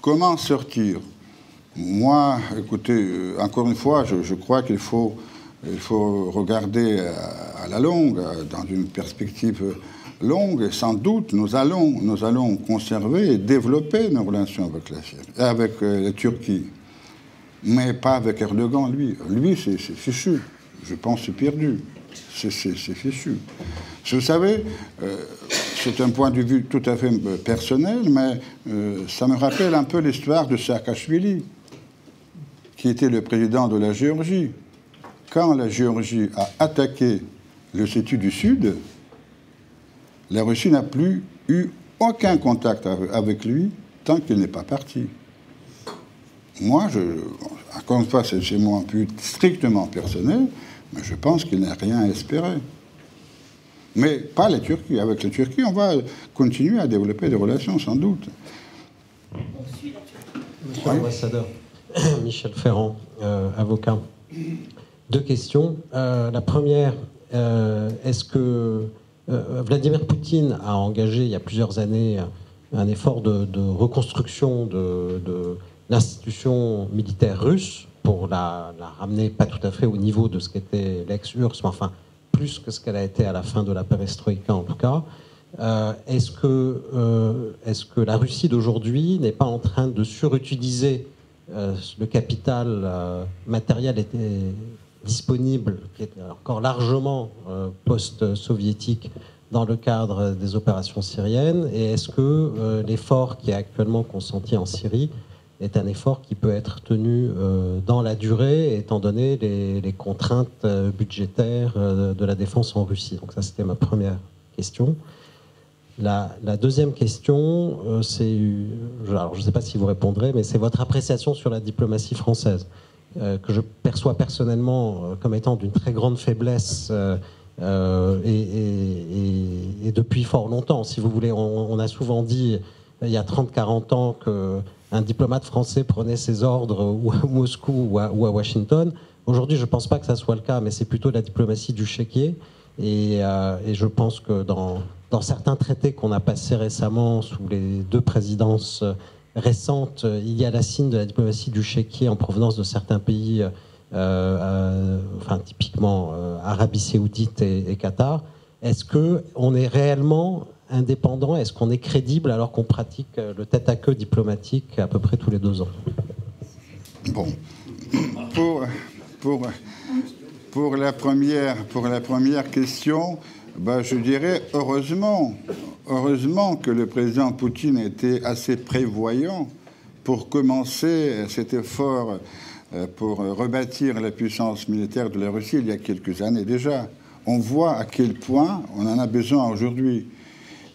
Comment sortir? Moi, écoutez, euh, encore une fois, je, crois qu'il faut, regarder à, la longue, dans une perspective longue, et sans doute, nous allons, nous allons conserver et développer nos relations avec la, Syrie, avec euh, la Turquie. Mais pas avec Erdogan, lui. Lui, c'est fichu. Je pense c'est perdu. C'est fichu. Vous savez, c'est un point de vue tout à fait euh, personnel, mais euh, ça me rappelle un peu l'histoire de Saakashvili, qui était le président de la Géorgie. Quand la Géorgie a attaqué le Sétu du Sud, la Russie n'a plus eu aucun contact avec lui tant qu'il n'est pas parti. Moi, je, encore une fois, c'est chez moi un peu strictement personnel, mais je pense qu'il n'a rien à espérer. Mais pas la Turquie. Avec la Turquie, on va continuer à développer des relations, sans doute. Monsieur l'ambassadeur, Michel Ferrand, euh, avocat. Deux questions. Euh, la première, euh, est-ce que Vladimir Poutine a engagé il y a plusieurs années un effort de, reconstruction de, de l'institution militaire russe pour la, ramener pas tout à fait au niveau de ce qu'était l'ex-URSS, mais enfin plus que ce qu'elle a été à la fin de la perestroïka en tout cas. Euh, est-ce que, euh, est que la Russie d'aujourd'hui n'est pas en train de surutiliser euh, le capital matériel était disponible, qui est encore largement post-soviétique dans le cadre des opérations syriennes? Et est-ce que l'effort qui est actuellement consenti en Syrie est un effort qui peut être tenu euh, dans la durée, étant donné les, contraintes euh, budgétaires euh, de la défense en Russie. Donc ça, c'était ma première question. La, deuxième question, c'est, alors je ne sais pas si vous répondrez, mais c'est votre appréciation sur la diplomatie française, que je perçois personnellement comme étant d'une très grande faiblesse. Et, depuis fort longtemps, si vous voulez, on, a souvent dit il y a 30-40 ans que un diplomate français prenait ses ordres ou à Moscou ou à, Washington. Aujourd'hui, je ne pense pas que ça soit le cas, mais c'est plutôt la diplomatie du chéquier. Et, euh, je pense que dans, certains traités qu'on a passés récemment sous les deux présidences récentes, il y a la signe de la diplomatie du chéquier en provenance de certains pays, euh, euh, enfin typiquement Arabie Saoudite et, et Qatar. Est-ce que on est réellement indépendant Est-ce qu'on est crédible alors qu'on pratique euh, le tête-à-queue diplomatique à peu près tous les deux ans? Bon. Pour, pour, pour, la, première, pour la première question, bah, je dirais heureusement, heureusement que le président Poutine était assez prévoyant pour commencer cet effort euh, pour rebâtir la puissance militaire de la Russie il y a quelques années déjà. On voit à quel point on en a besoin aujourd'hui.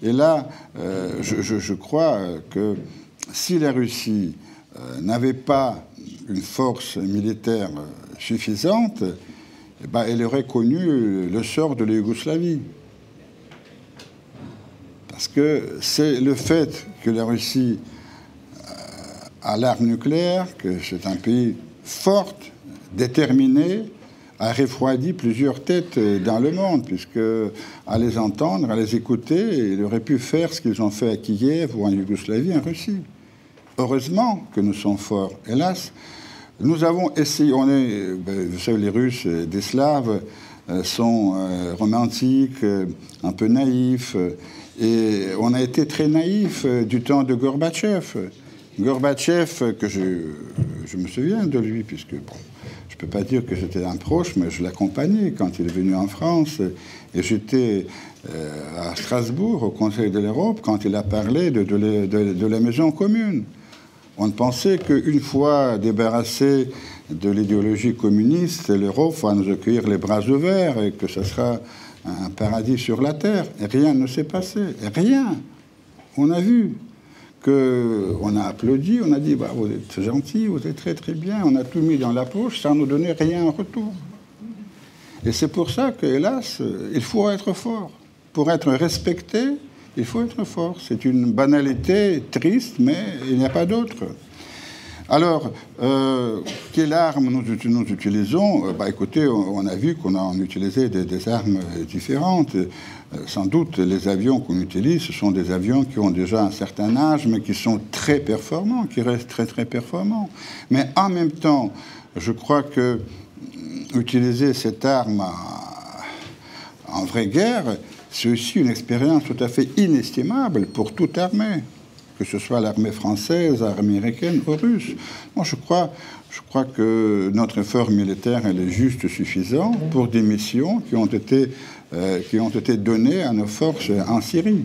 Et là, euh, je, crois que si la Russie euh, n'avait pas une force militaire suffisante, eh ben, elle aurait connu le sort de la Yougoslavie. Parce que c'est le fait que la Russie euh, a l'arme nucléaire, que c'est un pays fort, déterminé, a refroidi plusieurs têtes dans le monde, puisque à les entendre, à les écouter, il aurait pu faire ce qu'ils ont fait à Kiev ou en Yougoslavie, en Russie. Heureusement que nous sommes forts. Hélas, nous avons essayé, ben, vous savez, les Russes, des Slaves, euh, sont euh, romantiques, euh, un peu naïfs, et on a été très naïfs du temps de Gorbatchev. Gorbatchev, que je, je me souviens de lui, puisque bon, je ne peux pas dire que j'étais un proche, mais je l'accompagnais quand il est venu en France. Et j'étais euh, à Strasbourg, au Conseil de l'Europe, quand il a parlé de, la maison commune. On pensait qu'une fois débarrassé de l'idéologie communiste, l'Europe va nous accueillir les bras ouverts et que ce sera un paradis sur la terre. Et rien ne s'est passé. Rien. On a vu que on a applaudi, on a dit bah, vous êtes gentil, vous êtes très très bien, on a tout mis dans la poche sans nous donner rien en retour. Et c'est pour ça que, hélas, il faut être fort. Pour être respecté, il faut être fort. C'est une banalité triste, mais il n'y a pas d'autre. Alors, euh, quelle arme nous, utilisons? Euh, bah, Écoutez, on, a vu qu'on a utilisé des, armes différentes. Euh, sans doute, les avions qu'on utilise, ce sont des avions qui ont déjà un certain âge, mais qui sont très performants, qui restent très très performants. Mais en même temps, je crois que utiliser cette arme en vraie guerre, c'est aussi une expérience tout à fait inestimable pour toute armée que ce soit l'armée française, l'armée américaine ou russe. Moi, je crois, je crois que notre effort militaire est juste suffisant pour des missions qui ont été, euh, qui ont été données à nos forces en Syrie.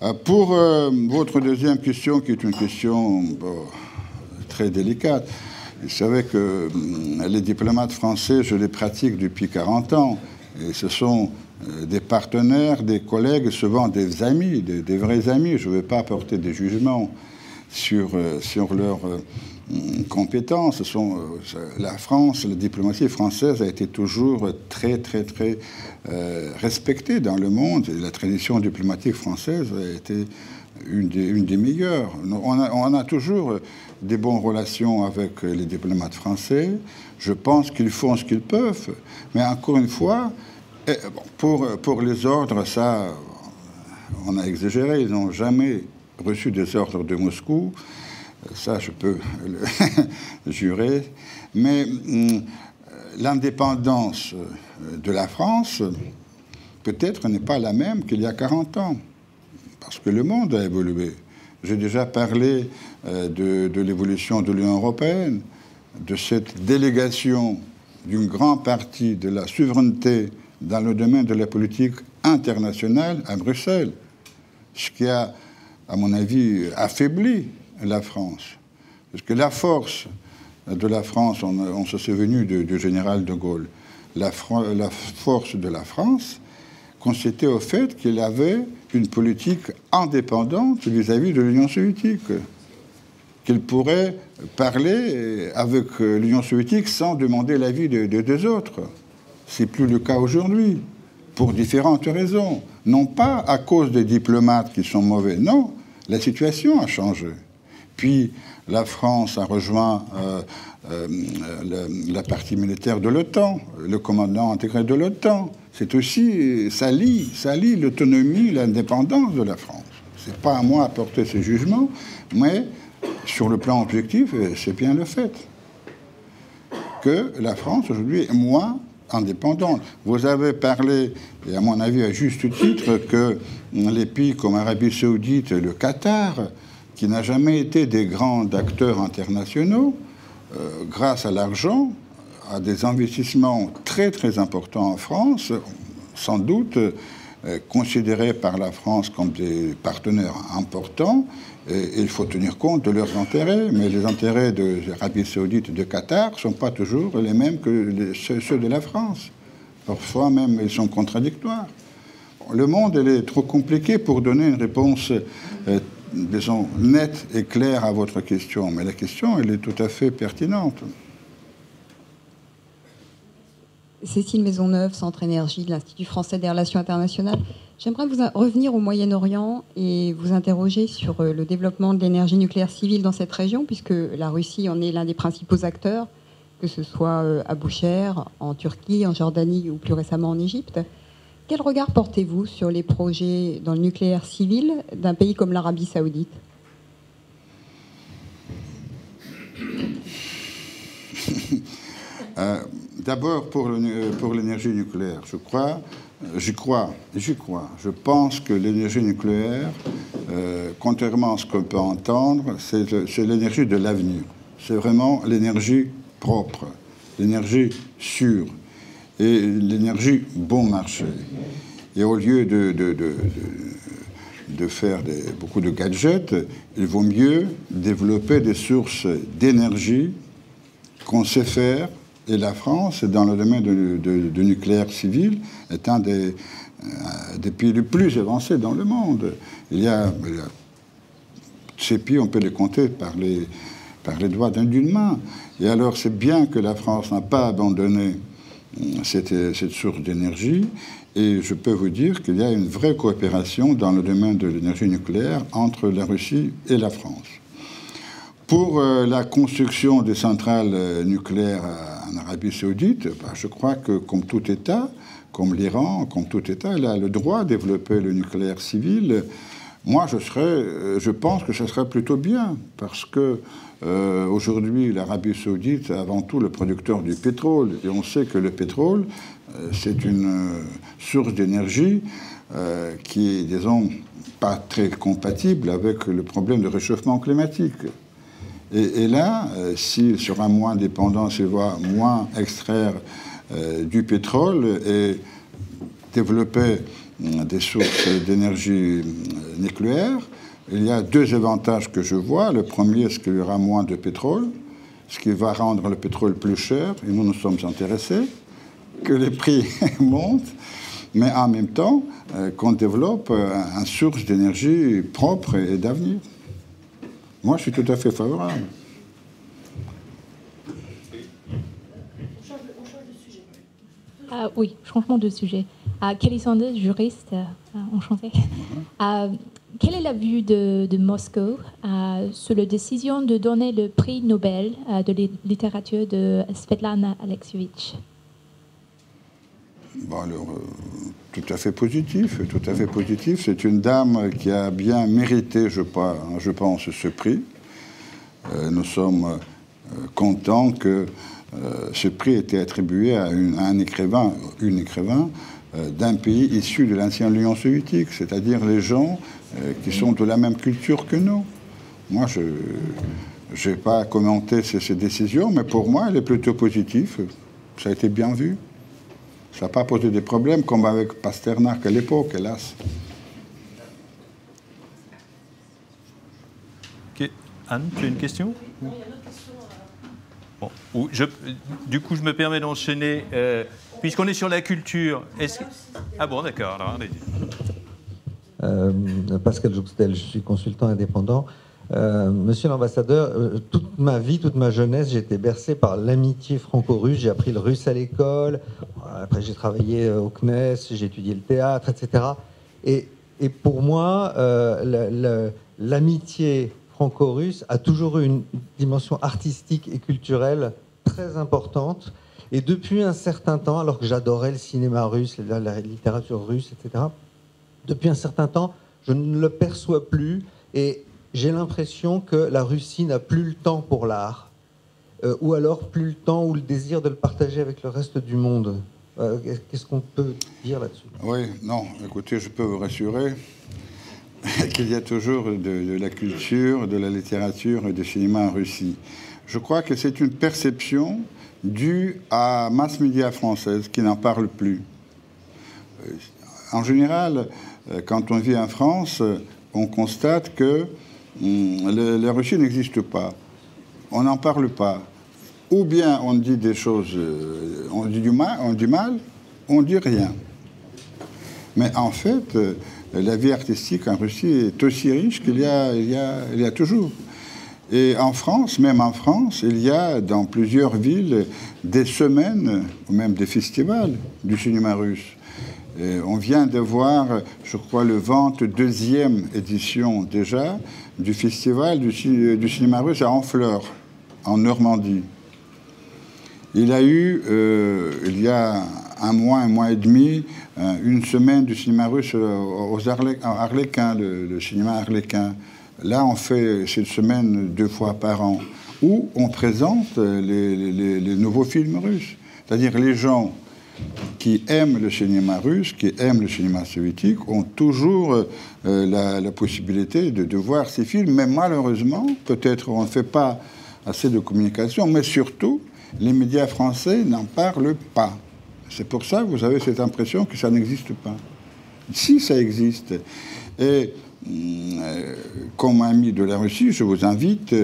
Euh, pour euh, votre deuxième question, qui est une question très délicate, vous savez que les diplomates français, je les pratique depuis 40 ans. Et ce sont euh, des partenaires, des collègues, souvent des amis, des, vrais amis. Je ne vais pas apporter des jugements sur, euh, sur leurs euh, compétences. Sont, la France, la diplomatie française a été toujours très, très, très respectée dans le monde. La tradition diplomatique française a été une des, une des meilleures. On a, on a, toujours des bonnes relations avec les diplomates français. Je pense qu'ils font ce qu'ils peuvent. Mais encore une fois, eh, pour, pour les ordres, ça, on a exagéré. Ils n'ont jamais reçu des ordres de Moscou. Ça, je peux le jurer. Mais hum, l'indépendance de la France, peut-être, n'est pas la même qu'il y a 40 ans. Parce que le monde a évolué. J'ai déjà parlé euh, de, de l'évolution de l'Union européenne, de cette délégation d'une grande partie de la souveraineté dans le domaine de la politique internationale à Bruxelles, ce qui a, à mon avis, affaibli la France. Parce que la force de la France, on, se souvenu du, général de Gaulle, la, force de la France consistait au fait qu'il avait une politique indépendante vis-à-vis de l'Union soviétique, qu'il pourrait parler avec l'Union soviétique sans demander l'avis de, de deux autres. C'est plus le cas aujourd'hui, pour différentes raisons. Non pas à cause des diplomates qui sont mauvais, non, la situation a changé. Puis la France a rejoint euh, euh, la partie militaire de l'OTAN, le commandant intégré de l'OTAN. C'est aussi, ça lie, ça lie l'autonomie, l'indépendance de la France. C'est pas à moi à porter ce jugement, mais sur le plan objectif, c'est bien le fait que la France aujourd'hui est moins indépendante. Vous avez parlé, et à mon avis à juste titre, que les pays comme Arabie saoudite et le Qatar, qui n'a jamais été des grands acteurs internationaux, euh, grâce à l'argent, à des investissements très très importants en France, sans doute euh, considérés par la France comme des partenaires importants, il faut tenir compte de leurs intérêts, mais les intérêts de l'Arabie saoudite et de Qatar ne sont pas toujours les mêmes que ceux de la France. Parfois même, ils sont contradictoires. Le monde est trop compliqué pour donner une réponse, euh, disons, nette et claire à votre question, mais la question, elle est tout à fait pertinente. Cécile Maisonneuve, Centre Énergie de l'Institut français des relations internationales. J'aimerais vous revenir au Moyen-Orient et vous interroger sur euh, le développement de l'énergie nucléaire civile dans cette région, puisque la Russie en est l'un des principaux acteurs, que ce soit euh, à Boucher, en Turquie, en Jordanie ou plus récemment en Égypte. Quel regard portez-vous sur les projets dans le nucléaire civil d'un pays comme l'Arabie saoudite? Euh, D'abord pour l'énergie nucléaire, je crois J'y crois, j'y crois. Je pense que l'énergie nucléaire, euh, contrairement à ce qu'on peut entendre, c'est l'énergie de l'avenir. C'est vraiment l'énergie propre, l'énergie sûre et l'énergie bon marché. Et au lieu de, de faire beaucoup de gadgets, il vaut mieux développer des sources d'énergie qu'on sait faire. Et la France, dans le domaine du nucléaire civil, est un des, euh, des, pays les plus avancés dans le monde. Il y a, ces pays, on peut les compter par les, par les doigts d'une main. Et alors, c'est bien que la France n'a pas abandonné cette, cette source d'énergie. Et je peux vous dire qu'il y a une vraie coopération dans le domaine de l'énergie nucléaire entre la Russie et la France. Pour euh, la construction des centrales euh, nucléaires en Arabie saoudite, bah, je crois que comme tout État, comme l'Iran, comme tout État, il a le droit de développer le nucléaire civil. Moi, je, serais, euh, je pense que ce serait plutôt bien, parce que aujourd'hui, l'Arabie saoudite est avant tout le producteur du pétrole, et on sait que le pétrole, c'est une source d'énergie qui est, disons, pas très compatible avec le problème de réchauffement climatique. Et, là, euh, s'il sera moins dépendant, s'il va moins extraire euh, du pétrole et développer euh, des sources d'énergie nucléaire, il y a deux avantages que je vois. Le premier, c'est qu'il y aura moins de pétrole, ce qui va rendre le pétrole plus cher, et nous nous sommes intéressés, que les prix montent, mais en même temps qu'on développe une source d'énergie propre et d'avenir. Moi, je suis tout à fait favorable. Ah, oui, changement de sujet. Ah, Kelly Sanders, juriste, euh, enchanté. Ah, quelle est la vue de, Moscou sur la décision de donner le prix Nobel de littérature de Svetlana Alexievich bon, alors, euh, tout à fait positif, tout à fait positif. C'est une dame qui a bien mérité, je, je pense, ce prix. Euh, nous sommes euh, contents que ce prix ait été attribué à, un écrivain, une écrivain d'un pays issu de l'ancienne Union soviétique, c'est-à-dire les gens qui sont de la même culture que nous. Moi, je n'ai pas commenté ces, décisions, mais pour moi, elle est plutôt positive. Ça a été bien vu. Ça n'a pas posé de problèmes comme avec Pasternak à l'époque, hélas. Anne, tu as une question? Bon, je, Du coup, je me permets d'enchaîner. Euh, puisqu'on est sur la culture, est-ce Ah bon, d'accord, alors allez euh, Pascal Jouxtel, je suis consultant indépendant. Euh, monsieur l'ambassadeur, euh, toute ma vie, toute ma jeunesse, j'ai été bercé par l'amitié franco-russe. J'ai appris le russe à l'école. Après, j'ai travaillé au CNES, j'ai étudié le théâtre, etc. Et, pour moi, l'amitié franco-russe a toujours eu une dimension artistique et culturelle très importante. Et depuis un certain temps, alors que j'adorais le cinéma russe, la littérature russe, etc., depuis un certain temps, je ne le perçois plus. Et j'ai l'impression que la Russie n'a plus le temps pour l'art, euh, ou alors plus le temps ou le désir de le partager avec le reste du monde. Euh, qu'est-ce qu'on peut dire là-dessus? Oui, non, écoutez, je peux vous rassurer qu'il y a toujours de, la culture, de la littérature et du cinéma en Russie. Je crois que c'est une perception due à mass média française qui n'en parle plus. Euh, en général, quand on vit en France, on constate que Hmm, la Russie n'existe pas. On n'en parle pas. Ou bien on dit des choses, euh, on dit du mal, on dit mal, on dit rien. Mais en fait, euh, la vie artistique en Russie est aussi riche qu'il y y y a toujours. Et en France, même en France, il y a dans plusieurs villes des semaines, ou même des festivals du cinéma russe. On vient de voir, je crois, le 22e édition déjà du festival du, cinéma russe à Honfleur, en Normandie. Il a eu, euh, il y a un mois, un mois et demi, euh, une semaine du cinéma russe aux Arlequins, le, cinéma Arlequin. Là, on fait cette semaine deux fois par an, où on présente les nouveaux films russes. C'est-à-dire les gens qui aiment le cinéma russe, qui aiment le cinéma soviétique, ont toujours euh, la, possibilité de, voir ces films. Mais malheureusement, peut-être on ne fait pas assez de communication, mais surtout, les médias français n'en parlent pas. C'est pour ça que vous avez cette impression que ça n'existe pas. Si ça existe. Et euh, comme ami de la Russie, je vous invite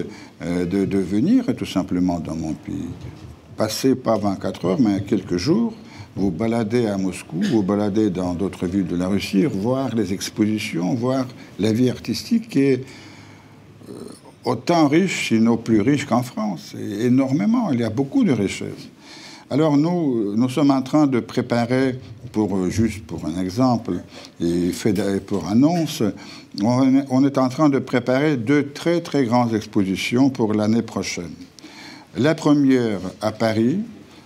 euh, de, venir tout simplement dans mon pays. Passez pas 24 heures, mais quelques jours, vous baladez à Moscou, vous baladez dans d'autres villes de la Russie, voir les expositions, voir la vie artistique qui est euh, autant riche, sinon plus riche qu'en France, énormément. Il y a beaucoup de richesses. Alors nous, nous sommes en train de préparer, pour, juste pour un exemple, et pour annonce, on est en train de préparer deux très très grandes expositions pour l'année prochaine. La première à Paris,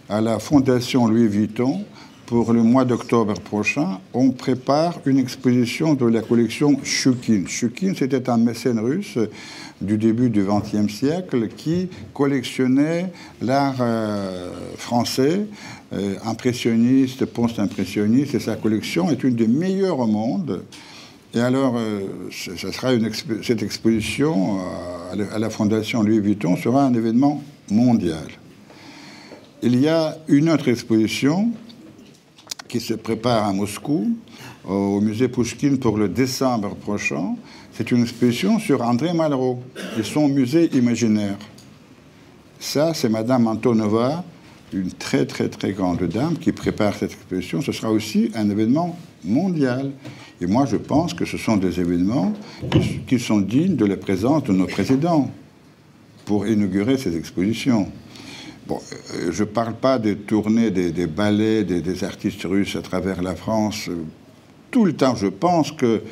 à la Fondation Louis Vuitton, pour le mois d'octobre prochain, on prépare une exposition de la collection Shukin. Shukin, c'était un mécène russe du début du XXe siècle qui collectionnait l'art euh, français, euh, impressionniste, post-impressionniste, et sa collection est une des meilleures au monde. Et alors, euh, cette exposition à la Fondation Louis Vuitton sera un événement mondial. Il y a une autre exposition qui se prépare à Moscou, au musée Pushkin pour le décembre prochain. C'est une exposition sur André Malraux et son musée imaginaire. Ça, c'est Madame Antonova, une très très très grande dame qui prépare cette exposition. Ce sera aussi un événement mondial. Et moi, je pense que ce sont des événements qui sont dignes de la présence de nos présidents pour inaugurer ces expositions. Euh, je ne parle pas des tournées des, ballets des, artistes russes à travers la France. Tout le temps, je pense que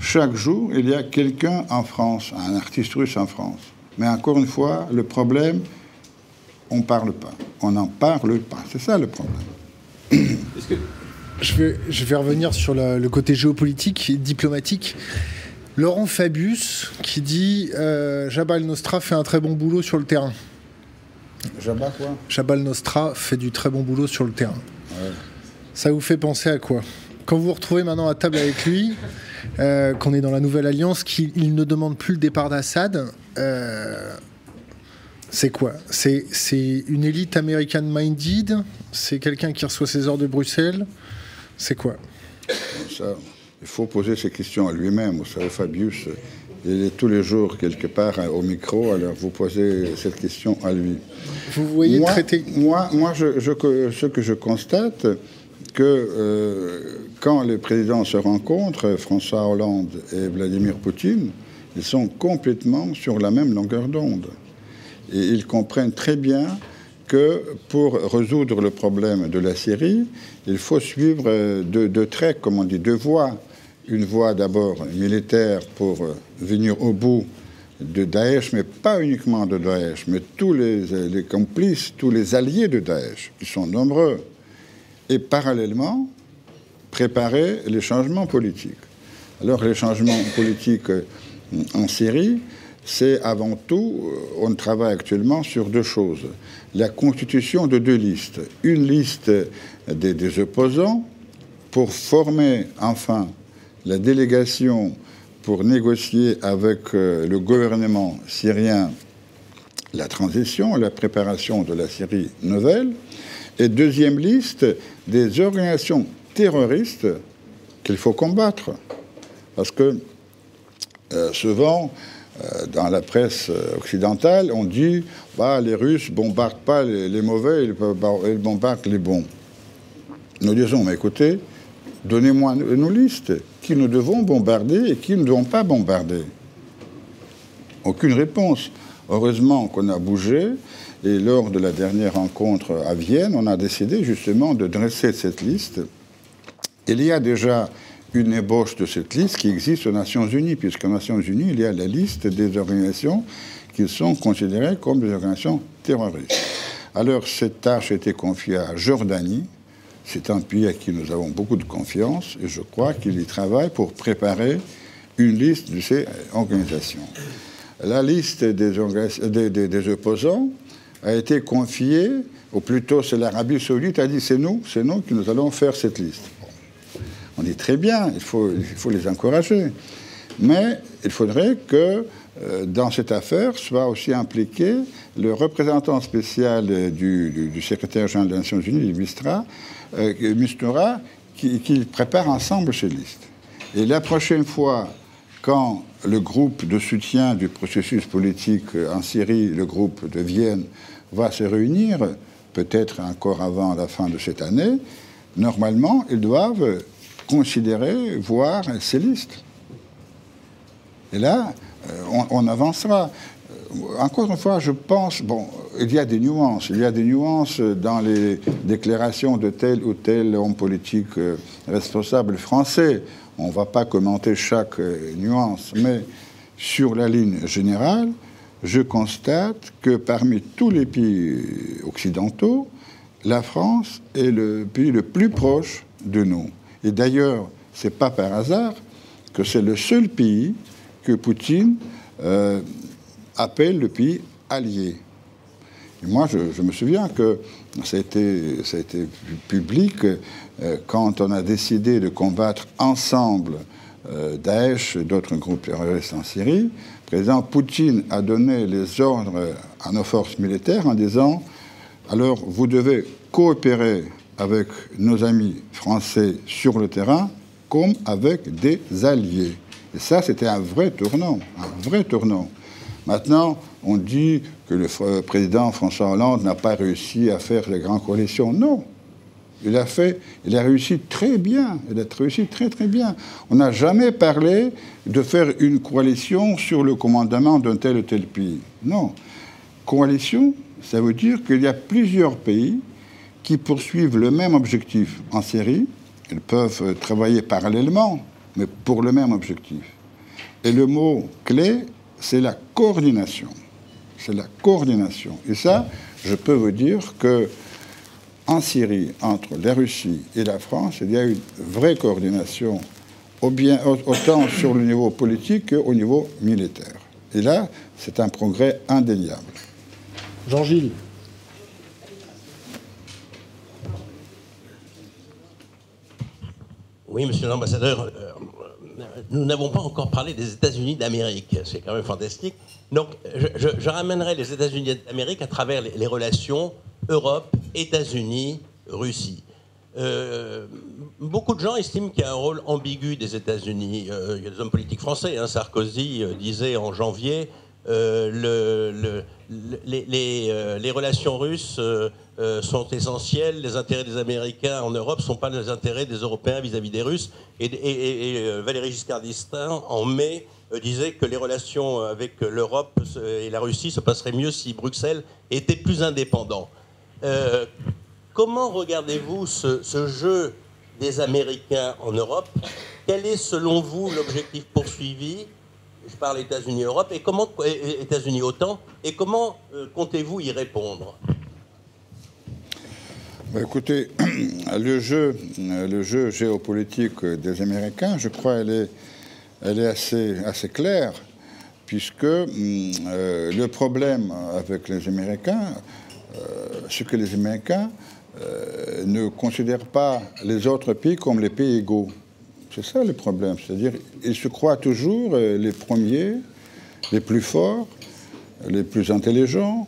chaque jour, il y a quelqu'un en France, un artiste russe en France. Mais encore une fois, le problème, on ne parle pas. On n'en parle pas. C'est ça le problème. Je, vais, je vais revenir sur le côté géopolitique et diplomatique. Laurent Fabius qui dit euh, Jabal Nostra fait un très bon boulot sur le terrain. Jabal quoi. Jabal Nostra fait du très bon boulot sur le terrain. Ça vous fait penser à quoi? Quand vous vous retrouvez maintenant à table avec lui, euh, qu'on est dans la nouvelle alliance, qu'il ne demande plus le départ d'Assad, euh, c'est quoi? C'est une élite américaine minded? C'est quelqu'un qui reçoit ses ordres de Bruxelles? C'est quoi? Ça, il faut poser ces questions à lui-même. Vous savez, Fabius, il est tous les jours quelque part au micro, alors vous posez cette question à lui. Vous voyez moi, traiter. Moi, moi je, ce que je constate, que euh, quand les présidents se rencontrent, François Hollande et Vladimir Poutine, ils sont complètement sur la même longueur d'onde. Et ils comprennent très bien que pour résoudre le problème de la Syrie, il faut suivre deux, deux traits, comme on dit, deux voies une voie d'abord militaire pour euh, venir au bout de Daesh, mais pas uniquement de Daesh, mais tous les, complices, tous les alliés de Daesh, qui sont nombreux, et parallèlement préparer les changements politiques. Alors les changements politiques euh, en Syrie, c'est avant tout, euh, on travaille actuellement sur deux choses. La constitution de deux listes. Une liste des opposants pour former enfin la délégation pour négocier avec euh, le gouvernement syrien la transition, la préparation de la Syrie nouvelle, et deuxième liste des organisations terroristes qu'il faut combattre. Parce que euh, souvent, euh, dans la presse occidentale, on dit bah, les Russes bombardent pas les, mauvais, ils bombardent les bons. Nous disons, mais écoutez, donnez-moi nos listes qui nous devons bombarder et qui ne devons pas bombarder Aucune réponse. Heureusement qu'on a bougé et lors de la dernière rencontre à Vienne, on a décidé justement de dresser cette liste. Il y a déjà une ébauche de cette liste qui existe aux Nations Unies, puisqu'aux Nations Unies, il y a la liste des organisations qui sont considérées comme des organisations terroristes. Alors cette tâche été confiée à Jordanie, c'est un pays à qui nous avons beaucoup de confiance et je crois qu'il y travaille pour préparer une liste de ces organisations. La liste des, des, opposants a été confiée, ou plutôt c'est l'Arabie saoudite a dit c'est nous, c'est nous qui nous allons faire cette liste. On dit très bien, il faut, les encourager. Mais il faudrait que euh, dans cette affaire soit aussi impliqué le représentant spécial du, secrétaire général des Nations Unies, Mistra, euh, Mistura, qui, prépare ensemble ces listes. Et la prochaine fois quand le groupe de soutien du processus politique en Syrie, le groupe de Vienne, va se réunir, peut-être encore avant la fin de cette année, normalement, ils doivent considérer, voir ces listes. Et là, euh, on, avancera. Euh, encore une fois, je pense, bon, il y a des nuances. Il y a des nuances dans les déclarations de tel ou tel homme politique euh, responsable français. On ne va pas commenter chaque nuance, mais sur la ligne générale, je constate que parmi tous les pays occidentaux, la France est le pays le plus proche de nous. Et d'ailleurs, ce n'est pas par hasard que c'est le seul pays que Poutine euh, appelle le pays allié. Moi, je, me souviens que ça a été, ça a été public euh, quand on a décidé de combattre ensemble euh, Daesh et d'autres groupes terroristes en Syrie. Le président Poutine a donné les ordres à nos forces militaires en disant alors vous devez coopérer avec nos amis français sur le terrain comme avec des alliés. Et ça, c'était un vrai tournant, un vrai tournant. Maintenant, on dit que le président François Hollande n'a pas réussi à faire les grandes coalitions. Non. Il a fait, il a réussi très bien. Il a réussi très très bien. On n'a jamais parlé de faire une coalition sur le commandement d'un tel ou tel pays. Non. Coalition, ça veut dire qu'il y a plusieurs pays qui poursuivent le même objectif en série. Ils peuvent travailler parallèlement, mais pour le même objectif. Et le mot clé, c'est la coordination. C'est la coordination. Et ça, je peux vous dire que en Syrie, entre la Russie et la France, il y a une vraie coordination, autant sur le niveau politique qu'au niveau militaire. Et là, c'est un progrès indéniable. Jean-Gilles. Oui, monsieur l'ambassadeur, euh, nous n'avons pas encore parlé des États-Unis d'Amérique. C'est quand même fantastique. Donc, je, ramènerai les États-Unis d'Amérique à travers les, relations Europe, États-Unis, Russie. Euh, beaucoup de gens estiment qu'il y a un rôle ambigu des États-Unis. Euh, il y a des hommes politiques français. Hein. Sarkozy disait en janvier le, les, relations russes euh, sont essentiels. Les intérêts des Américains en Europe ne sont pas les intérêts des Européens vis-à-vis des Russes. Et, euh, Valéry Giscard d'Estaing, en mai, euh, disait que les relations avec l'Europe et la Russie se passeraient mieux si Bruxelles était plus indépendant. comment regardez-vous ce, jeu des Américains en Europe? Quel est, selon vous, l'objectif poursuivi? Je parle États-Unis-Europe, et comment États-Unis-OTAN, et comment comptez-vous y répondre? Bah, écoutez, le jeu, le jeu géopolitique des Américains, je crois, elle est, assez, assez claire, puisque hum, euh, le problème avec les Américains, euh, c'est que les Américains euh, ne considèrent pas les autres pays comme les pays égaux. C'est ça le problème. C'est-à-dire, ils se croient toujours les premiers, les plus forts, les plus intelligents,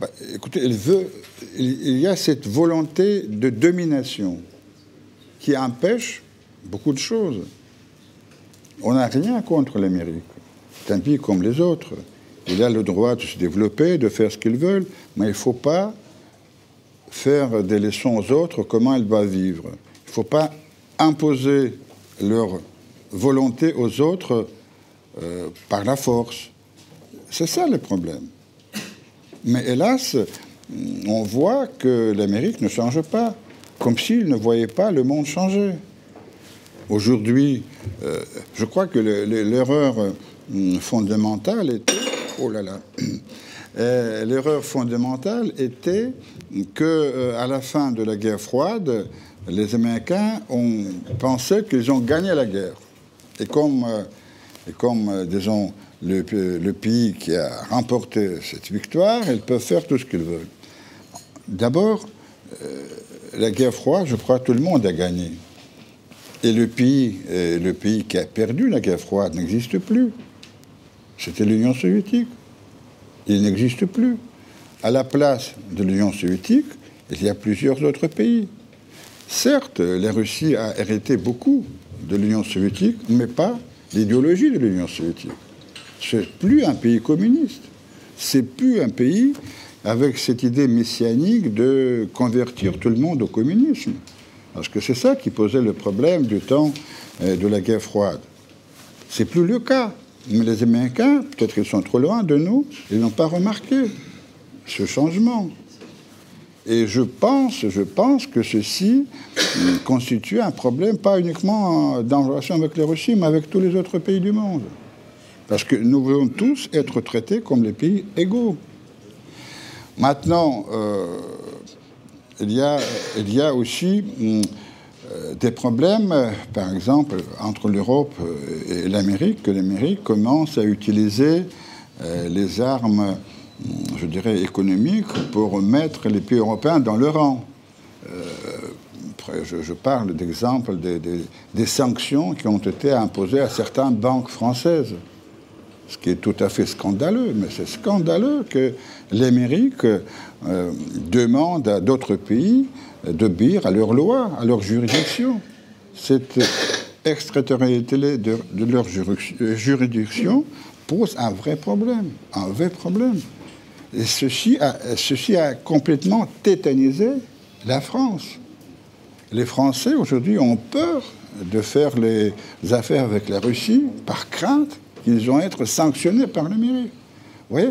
bah, écoutez, il, veut, il y a cette volonté de domination qui empêche beaucoup de choses. On n'a rien contre l'Amérique. C'est un pays comme les autres. Il a le droit de se développer, de faire ce qu'il veut, mais il ne faut pas faire des leçons aux autres comment ils doivent vivre. Il ne faut pas imposer leur volonté aux autres euh, par la force. C'est ça le problème. Mais hélas, on voit que l'Amérique ne change pas, comme s'il ne voyait pas le monde changer. Aujourd'hui, euh, je crois que l'erreur euh, fondamentale était, oh là là, euh, l'erreur fondamentale était que à la fin de la guerre froide, les Américains ont pensé qu'ils ont gagné la guerre. Et comme, et comme disons, le, pays qui a remporté cette victoire, ils peuvent faire tout ce qu'ils veulent. D'abord, euh, la guerre froide, je crois, tout le monde a gagné. Et le pays, euh, le pays qui a perdu la guerre froide n'existe plus. C'était l'Union soviétique. Il n'existe plus. À la place de l'Union soviétique, il y a plusieurs autres pays. Certes, la Russie a hérité beaucoup de l'Union soviétique, mais pas l'idéologie de l'Union soviétique. C'est plus un pays communiste. C'est plus un pays avec cette idée messianique de convertir tout le monde au communisme. Parce que c'est ça qui posait le problème du temps euh, de la guerre froide. C'est plus le cas. Mais les Américains, peut-être qu'ils sont trop loin de nous, ils n'ont pas remarqué ce changement. Et je pense, je pense que ceci euh, constitue un problème, pas uniquement dans la relation avec les Russie, mais avec tous les autres pays du monde. Parce que nous voulons tous être traités comme les pays égaux. Maintenant, euh, il, y a, il y a aussi hum, euh, des problèmes, par exemple, entre l'Europe et l'Amérique, que l'Amérique commence à utiliser les armes je dirais, économique pour mettre les pays européens dans le rang. Euh, je, parle d'exemples des, sanctions qui ont été imposées à certaines banques françaises, ce qui est tout à fait scandaleux. Mais c'est scandaleux que l'Amérique euh, demande à d'autres pays d'obéir à leurs lois, à leur juridiction. Cette extraterritorialité de, de leur juridiction pose un vrai problème, un vrai problème. Et ceci a, complètement tétanisé la France. Les Français aujourd'hui ont peur de faire les affaires avec la Russie par crainte qu'ils vont être sanctionnés par l'Amérique. Vous voyez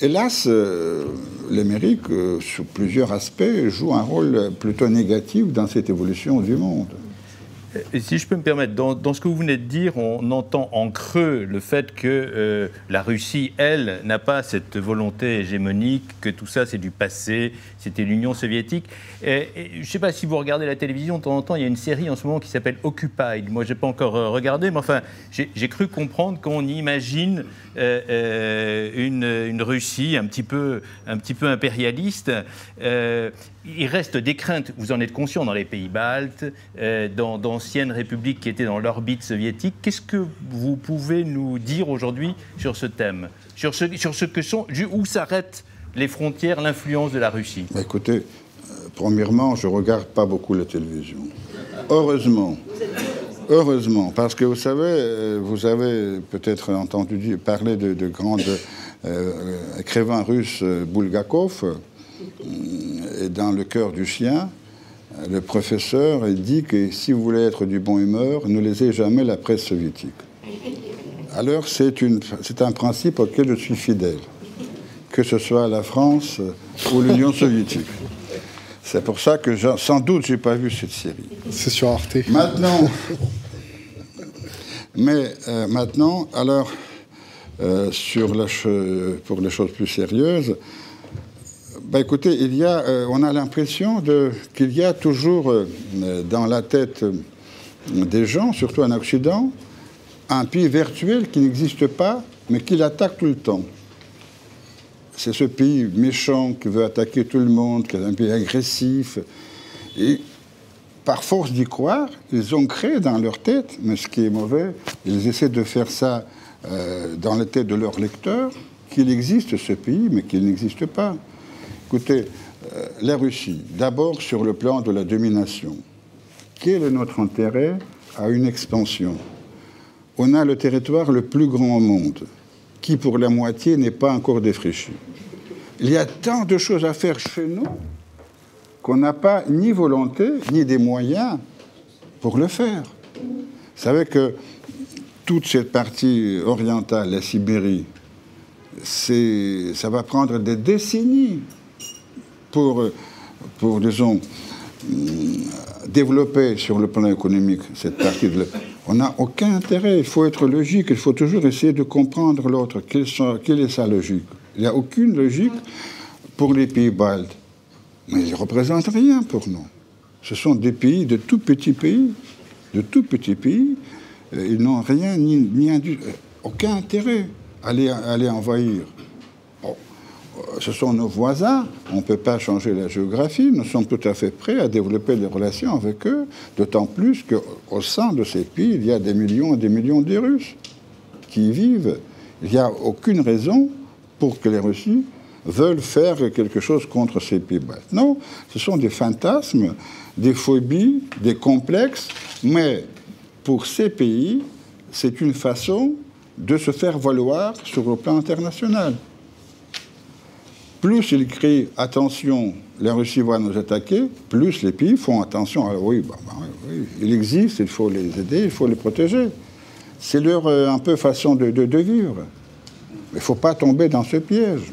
Hélas, euh, l'Amérique, euh, sous plusieurs aspects, joue un rôle plutôt négatif dans cette évolution du monde. Et si je peux me permettre, dans, ce que vous venez de dire, on entend en creux le fait que euh, la Russie, elle, n'a pas cette volonté hégémonique, que tout ça c'est du passé, c'était l'Union soviétique. Je ne sais pas si vous regardez la télévision, de temps en temps, il y a une série en ce moment qui s'appelle Occupied. Moi, je n'ai pas encore euh, regardé, mais enfin, j'ai cru comprendre qu'on imagine euh, une, une, Russie un petit peu, un petit peu impérialiste il reste des craintes, vous en êtes conscient, dans les pays baltes, euh, dans d'anciennes républiques qui étaient dans l'orbite soviétique. Qu'est-ce que vous pouvez nous dire aujourd'hui sur ce thème sur ce, que sont, où s'arrêtent les frontières, l'influence de la Russie? Bah, Écoutez, euh, premièrement, je ne regarde pas beaucoup la télévision. Heureusement. Heureusement, parce que vous savez, euh, vous avez peut-être entendu parler de, de grands écrivains russes, Bulgakov, et dans le cœur du chien, le professeur dit que si vous voulez être du bon humeur, ne lisez jamais la presse soviétique. Alors c'est un principe auquel je suis fidèle, que ce soit la France ou l'Union soviétique. C'est pour ça que sans doute j'ai pas vu cette série. C'est sur Arte. Maintenant, mais euh, maintenant, alors euh, sur la pour les choses plus sérieuses, bah, écoutez, il y a, euh, on a l'impression qu'il y a toujours euh, dans la tête euh, des gens, surtout en Occident, un pays virtuel qui n'existe pas, mais qui l'attaque tout le temps. C'est ce pays méchant qui veut attaquer tout le monde, qui est un pays agressif. Et par force d'y croire, ils ont créé dans leur tête, mais ce qui est mauvais, ils essaient de faire ça dans la tête de leurs lecteurs, qu'il existe ce pays, mais qu'il n'existe pas. Écoutez, euh, la Russie, d'abord sur le plan de la domination. Quel est notre intérêt à une expansion? On a le territoire le plus grand au monde, qui pour la moitié n'est pas encore défriché. Il y a tant de choses à faire chez nous qu'on n'a pas ni volonté ni des moyens pour le faire. Vous savez que toute cette partie orientale, la Sibérie, ça va prendre des décennies pour, pour disons, développer sur le plan économique cette partie de On n'a aucun intérêt, il faut être logique, il faut toujours essayer de comprendre l'autre. Quelle, est sa logique? Il n'y a aucune logique pour les pays baltes. Mais ils ne représentent rien pour nous. Ce sont des pays, de tout petits pays, de tout petits pays. Euh, ils n'ont rien, ni, aucun intérêt à les envahir ce sont nos voisins, on ne peut pas changer la géographie, nous sommes tout à fait prêts à développer des relations avec eux, d'autant plus qu'au sein de ces pays, il y a des millions et des millions de Russes qui y vivent. Il n'y a aucune raison pour que les Russes veulent faire quelque chose contre ces pays. Non, ce sont des fantasmes, des phobies, des complexes, mais pour ces pays, c'est une façon de se faire valoir sur le plan international. Plus il crie attention, la Russie va nous attaquer, plus les pays font attention. Alors oui, bah, bah, oui il existe, il faut les aider, il faut les protéger. C'est leur euh, un peu façon de, de, de vivre. Il ne faut pas tomber dans ce piège.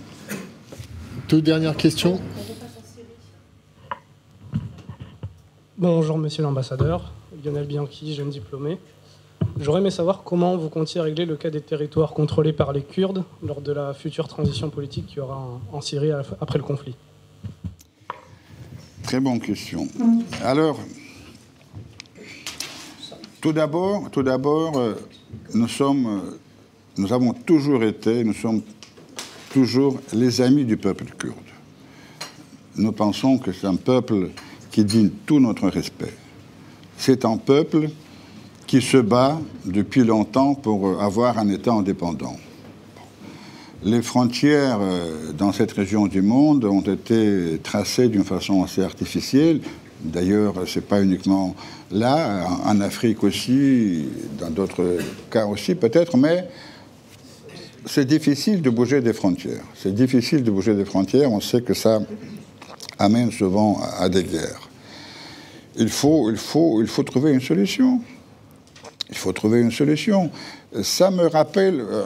Deux dernières questions. Bonjour, monsieur l'ambassadeur. Lionel Bianchi, jeune diplômé. J'aurais aimé savoir comment vous comptiez régler le cas des territoires contrôlés par les Kurdes lors de la future transition politique qu'il y aura en Syrie après le conflit. Très bonne question. Alors, tout d'abord, tout d'abord, euh, nous sommes, euh, nous avons toujours été, nous sommes toujours les amis du peuple kurde. Nous pensons que c'est un peuple qui digne tout notre respect. C'est un peuple qui se bat depuis longtemps pour avoir un État indépendant. Les frontières euh, dans cette région du monde ont été tracées d'une façon assez artificielle. D'ailleurs, ce n'est pas uniquement là, en Afrique aussi, dans d'autres cas aussi peut-être, mais c'est difficile de bouger des frontières. C'est difficile de bouger des frontières. On sait que ça amène souvent à des guerres. Il faut, il faut, il faut trouver une solution. Il faut trouver une solution. Ça me rappelle, euh,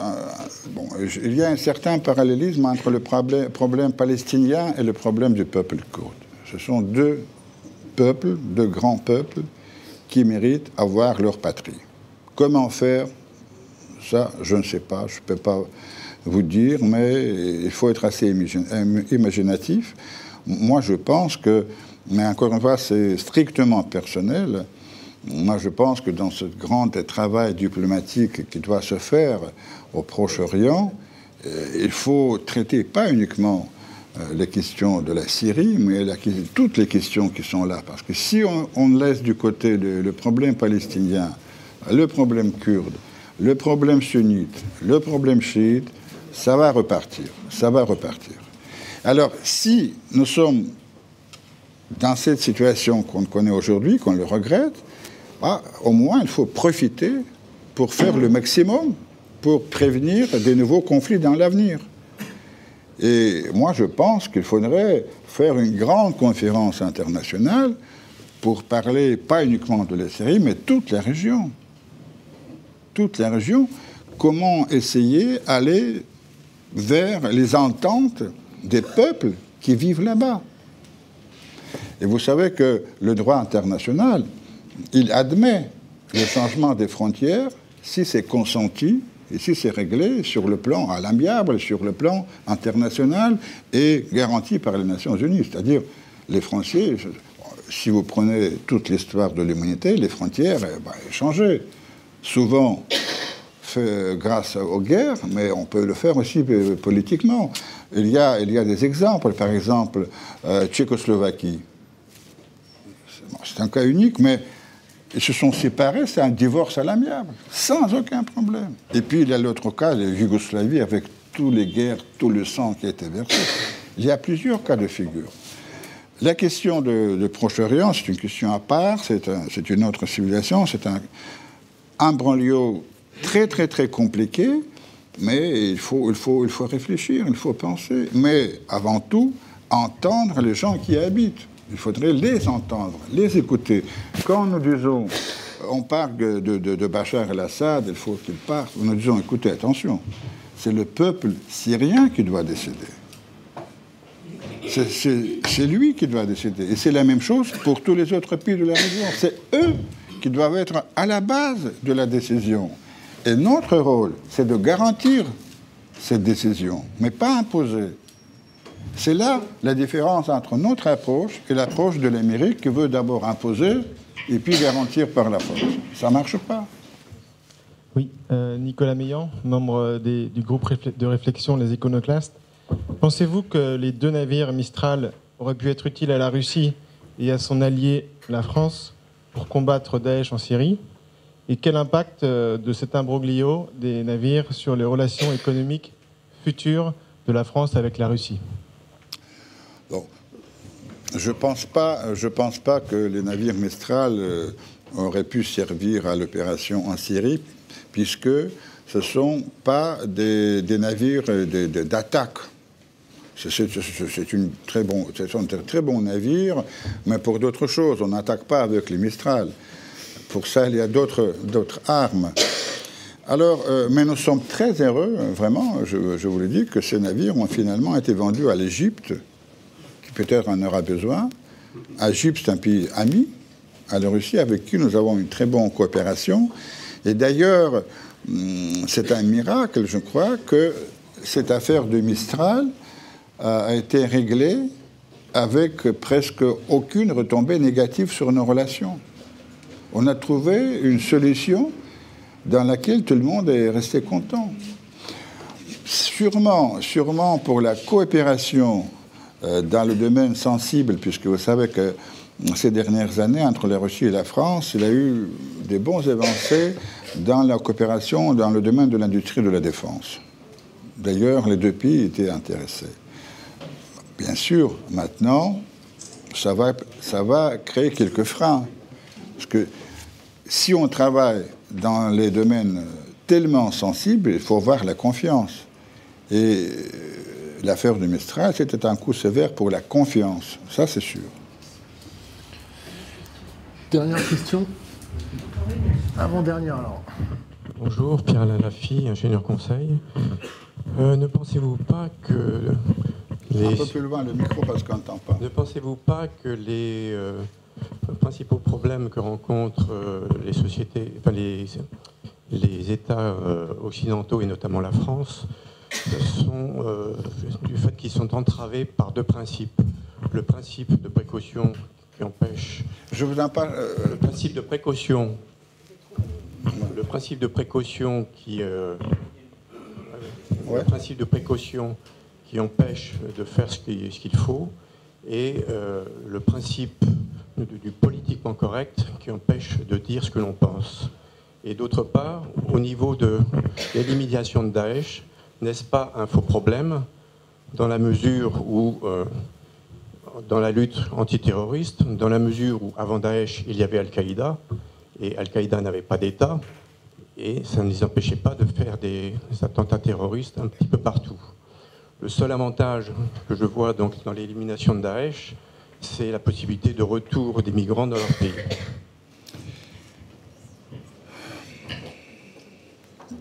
bon, il y a un certain parallélisme entre le problème, problème, palestinien et le problème du peuple kurde. Ce sont deux peuples, deux grands peuples, qui méritent avoir leur patrie. Comment faire? Ça, je ne sais pas, je ne peux pas vous dire, mais il faut être assez imaginatif. Moi, je pense que, mais encore une fois, c'est strictement personnel, moi, je pense que dans ce grand travail diplomatique qui doit se faire au Proche-Orient, euh, il faut traiter pas uniquement euh, les questions de la Syrie, mais toutes les questions qui sont là. Parce que si on, laisse du côté le, problème palestinien, le problème kurde, le problème sunnite, le problème chiite, ça va repartir. Ça va repartir. Alors, si nous sommes dans cette situation qu'on connaît aujourd'hui, qu'on le regrette, ah, au moins il faut profiter pour faire le maximum pour prévenir des nouveaux conflits dans l'avenir. Et moi, je pense qu'il faudrait faire une grande conférence internationale pour parler pas uniquement de la Syrie, mais toute la région. Toute la région, comment essayer d'aller vers les ententes des peuples qui vivent là-bas. Et vous savez que le droit international, il admet le changement des frontières si c'est consenti et si c'est réglé sur le plan à l'amiable, sur le plan international et garanti par les Nations Unies. C'est-à-dire, les frontières, si vous prenez toute l'histoire de l'humanité, les frontières eh ben, changé. Souvent grâce aux guerres, mais on peut le faire aussi politiquement. Il y a, il y a des exemples, par exemple, euh, Tchécoslovaquie. C'est un cas unique, mais ils se sont séparés, c'est un divorce à l'amiable, sans aucun problème. Et puis il y a l'autre cas, la Yougoslavie, avec toutes les guerres, tout le sang qui a été versé. Il y a plusieurs cas de figure. La question de, Proche-Orient, c'est une question à part, c'est une autre civilisation, c'est un imbroglio très très très compliqué, mais il faut, il, faut, il faut réfléchir, il faut penser, mais avant tout, entendre les gens qui y habitent. Il faudrait les entendre, les écouter. Quand nous disons, on parle de, Bachar el-Assad, il faut qu'il parte, nous disons, écoutez, attention, c'est le peuple syrien qui doit décider. C'est lui qui doit décider. Et c'est la même chose pour tous les autres pays de la région. C'est eux qui doivent être à la base de la décision. Et notre rôle, c'est de garantir cette décision, mais pas imposer. C'est là la différence entre notre approche et l'approche de l'Amérique qui veut d'abord imposer et puis garantir par la force. Ça ne marche pas. Oui, euh, Nicolas Meillan, membre du groupe de réflexion Les Iconoclastes. Pensez-vous que les deux navires Mistral auraient pu être utiles à la Russie et à son allié, la France, pour combattre Daesh en Syrie? Et quel impact euh, de cet imbroglio des navires sur les relations économiques futures de la France avec la Russie? Je ne pense, pas, pense pas que les navires Mistral euh, auraient pu servir à l'opération en Syrie, puisque ce ne sont pas des, navires d'attaque. C'est bon, sont de très bons navires, mais pour d'autres choses. On n'attaque pas avec les Mistral. Pour ça, il y a d'autres armes. Alors, euh, mais nous sommes très heureux, vraiment, je, je vous le dis, que ces navires ont finalement été vendus à l'Égypte, peut-être en aura besoin. L'Égypte, c'est un pays ami à la Russie, avec qui nous avons une très bonne coopération. Et d'ailleurs, hum, c'est un miracle, je crois, que cette affaire de Mistral a été réglée avec presque aucune retombée négative sur nos relations. On a trouvé une solution dans laquelle tout le monde est resté content. Sûrement, sûrement pour la coopération euh, dans le domaine sensible, puisque vous savez que ces dernières années, entre la Russie et la France, il a eu des bons avancées dans la coopération dans le domaine de l'industrie de la défense. D'ailleurs, les deux pays étaient intéressés. Bien sûr, maintenant, ça va, ça va créer quelques freins. Parce que si on travaille dans les domaines tellement sensibles, il faut avoir la confiance. Et euh, l'affaire de Mistral, c'était un coup sévère pour la confiance, ça c'est sûr. Dernière question. Avant-dernière alors. Bonjour, Pierre-Alain Laffy, ingénieur conseil. Euh, ne pensez-vous pas que les... Un peu plus loin le micro parce qu'on n'entend pas. Ne pensez-vous pas que les euh, principaux problèmes que rencontrent euh, les sociétés, enfin les, les États occidentaux et notamment la France sont du fait qu'ils sont entravés par deux principes. Le principe de précaution qui empêche. Je vous en parle. Le principe de précaution. Le principe de précaution qui. Le principe de précaution qui empêche de faire ce qu'il faut et euh, le principe du, politiquement correct qui empêche de dire ce que l'on pense. Et d'autre part, au niveau de l'élimination de Daesh, n'est-ce pas un faux problème dans la mesure où, euh, dans la lutte antiterroriste, dans la mesure où avant Daesh, il y avait Al-Qaïda, et Al-Qaïda n'avait pas d'État, et ça ne les empêchait pas de faire des attentats terroristes un petit peu partout. Le seul avantage que je vois donc dans l'élimination de Daesh, c'est la possibilité de retour des migrants dans leur pays.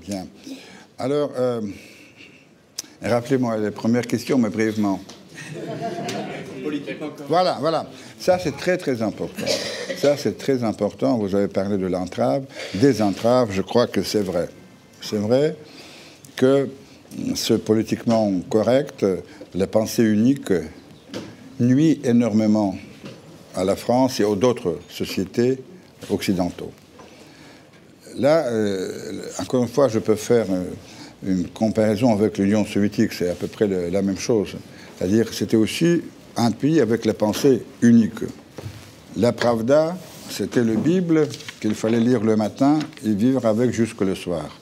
Bien. Alors, euh, rappelez-moi les premières questions, mais brièvement. Voilà, voilà. Ça, c'est très, très important. Ça, c'est très important. Vous avez parlé de l'entrave. Des entraves, je crois que c'est vrai. C'est vrai que ce politiquement correct, la pensée unique, nuit énormément à la France et aux autres sociétés occidentaux. Là, euh, encore une fois, je peux faire euh, une comparaison avec l'Union soviétique, c'est à peu près la même chose. C'est-à-dire que c'était aussi un pays avec la pensée unique. La Pravda, c'était le Bible qu'il fallait lire le matin et vivre avec jusque le soir.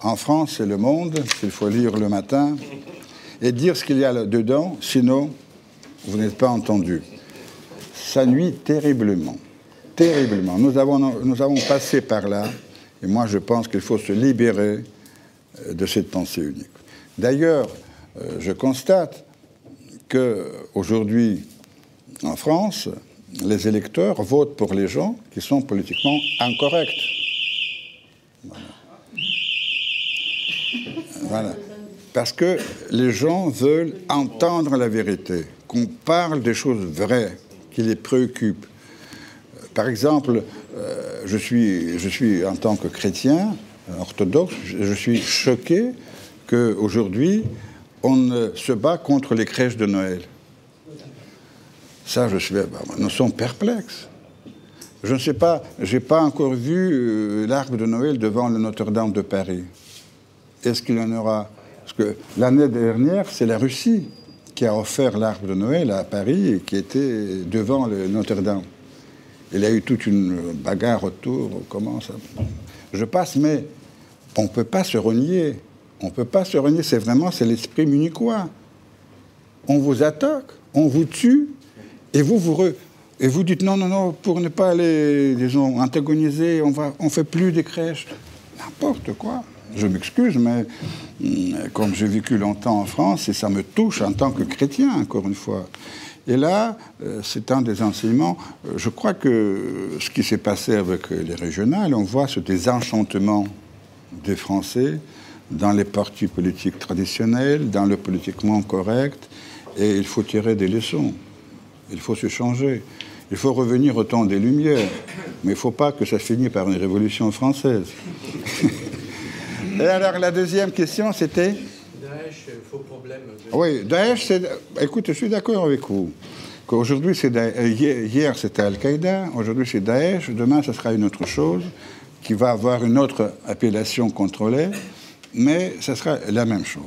En France, c'est le monde qu'il faut lire le matin et dire ce qu'il y a là-dedans, sinon, vous n'êtes pas entendu. Ça nuit terriblement, terriblement. Nous avons, nous avons passé par là, et moi je pense qu'il faut se libérer de cette pensée unique. D'ailleurs, euh, je constate qu'aujourd'hui, en France, les électeurs votent pour les gens qui sont politiquement incorrects. Voilà. Parce que les gens veulent entendre la vérité, qu'on parle des choses vraies qui les préoccupent. Par exemple, euh, je, suis, je suis en tant que chrétien orthodoxe, je suis choqué qu'aujourd'hui, on se bat contre les crèches de Noël. Ça, je suis. Bah, nous sommes perplexes. Je ne sais pas, j'ai pas encore vu euh, l'arbre de Noël devant le Notre-Dame de Paris est-ce qu'il y en aura? Parce que l'année dernière, c'est la Russie qui a offert l'arbre de Noël à Paris et qui était devant le Notre-Dame. Il y a eu toute une bagarre autour. Comment ça? Je passe, mais on ne peut pas se renier. On ne peut pas se renier. C'est vraiment c'est l'esprit munichois. On vous attaque, on vous tue, et vous vous Et vous dites non, non, non, pour ne pas les, disons, antagoniser, on ne on fait plus des crèches. N'importe quoi. Je m'excuse, mais hum, comme j'ai vécu longtemps en France, et ça me touche en tant que chrétien, encore une fois. Et là, euh, c'est un des enseignements. Euh, je crois que ce qui s'est passé avec les régionales, on voit ce désenchantement des Français dans les partis politiques traditionnels, dans le politiquement correct, et il faut tirer des leçons. Il faut se changer. Il faut revenir au temps des Lumières. Mais il ne faut pas que ça finisse par une révolution française. et alors, la deuxième question, c'était Problème. Oui, Daesh, c'est. Écoute, je suis d'accord avec vous. Qu'aujourd'hui, c'est Hier, c'était Al-Qaïda, aujourd'hui, c'est Daesh, demain, ce sera une autre chose qui va avoir une autre appellation contrôlée, mais ce sera la même chose.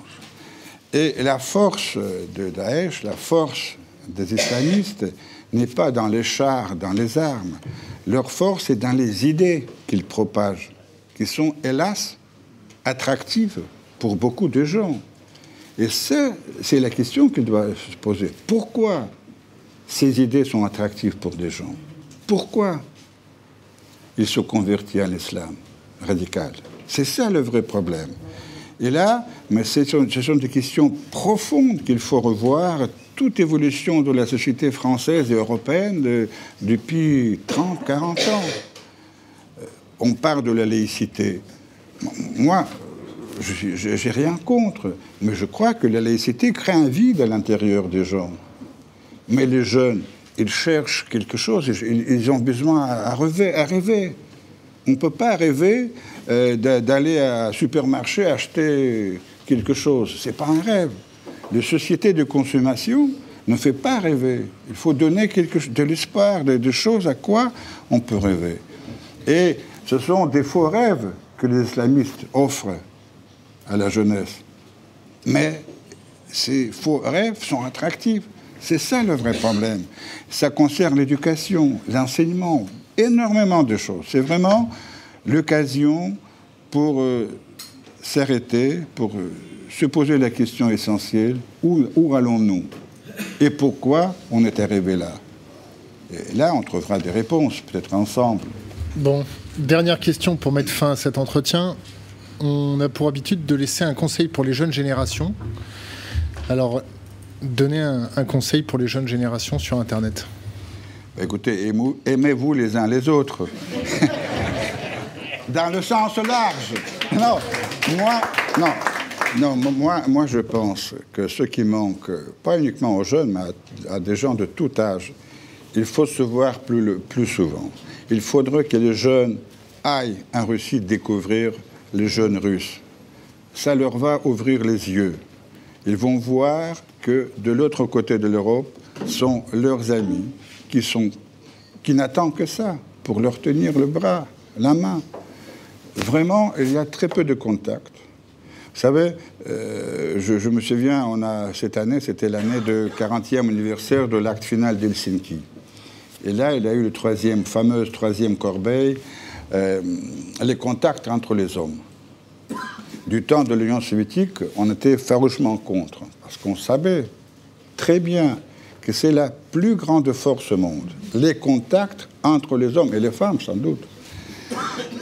Et la force de Daesh, la force des islamistes, n'est pas dans les chars, dans les armes. Leur force est dans les idées qu'ils propagent, qui sont, hélas, attractives pour beaucoup de gens. Et ça, c'est la question qu'il doit se poser. Pourquoi ces idées sont attractives pour des gens? Pourquoi ils se convertissent à l'islam radical? C'est ça le vrai problème. Et là, mais ce sont, ce sont des questions profondes qu'il faut revoir. Toute évolution de la société française et européenne depuis 30, 40 ans. Euh, on parle de la laïcité. Moi, je n'ai rien contre, mais je crois que la laïcité crée un vide à l'intérieur des gens. Mais les jeunes, ils cherchent quelque chose, ils, ont besoin à rêver. On ne peut pas rêver euh, d'aller à supermarché acheter quelque chose. Ce n'est pas un rêve. Les sociétés de consommation ne fait pas rêver. Il faut donner quelque, de l'espoir, de, choses à quoi on peut rêver. Et ce sont des faux rêves que les islamistes offrent à la jeunesse. Mais ces faux rêves sont attractifs. C'est ça le vrai problème. Ça concerne l'éducation, l'enseignement, énormément de choses. C'est vraiment l'occasion pour euh, s'arrêter, pour euh, se poser la question essentielle, où, où allons-nous? Et pourquoi on est arrivé là? Et là, on trouvera des réponses, peut-être ensemble. Bon, dernière question pour mettre fin à cet entretien. On a pour habitude de laisser un conseil pour les jeunes générations. Alors, donnez un, un conseil pour les jeunes générations sur Internet. Écoutez, aimez-vous les uns les autres. Dans le sens large. Non, moi, non, non, moi, moi je pense que ce qui manque, pas uniquement aux jeunes, mais à, des gens de tout âge, il faut se voir plus, plus souvent. Il faudrait que les jeunes aillent en Russie découvrir les jeunes russes. Ça leur va ouvrir les yeux. Ils vont voir que de l'autre côté de l'Europe sont leurs amis, qui, sont, qui n'attendent que ça pour leur tenir le bras, la main. Vraiment, il y a très peu de contacts. Vous savez, euh, je, me souviens, on a, cette année, c'était l'année de 40e anniversaire de l'acte final d'Helsinki. Et là, il y a eu le troisième, fameuse troisième corbeille, euh, les contacts entre les hommes. Du temps de l'Union soviétique, on était farouchement contre, parce qu'on savait très bien que c'est la plus grande force au monde, les contacts entre les hommes et les femmes, sans doute.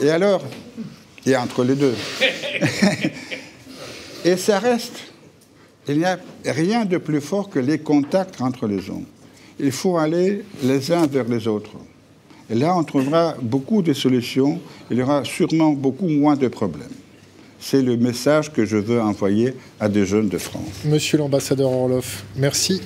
Et alors, et entre les deux. et ça reste. Il n'y a rien de plus fort que les contacts entre les hommes. Il faut aller les uns vers les autres. Et là, on trouvera beaucoup de solutions. Il y aura sûrement beaucoup moins de problèmes. C'est le message que je veux envoyer à des jeunes de France. Monsieur l'ambassadeur Orloff, merci.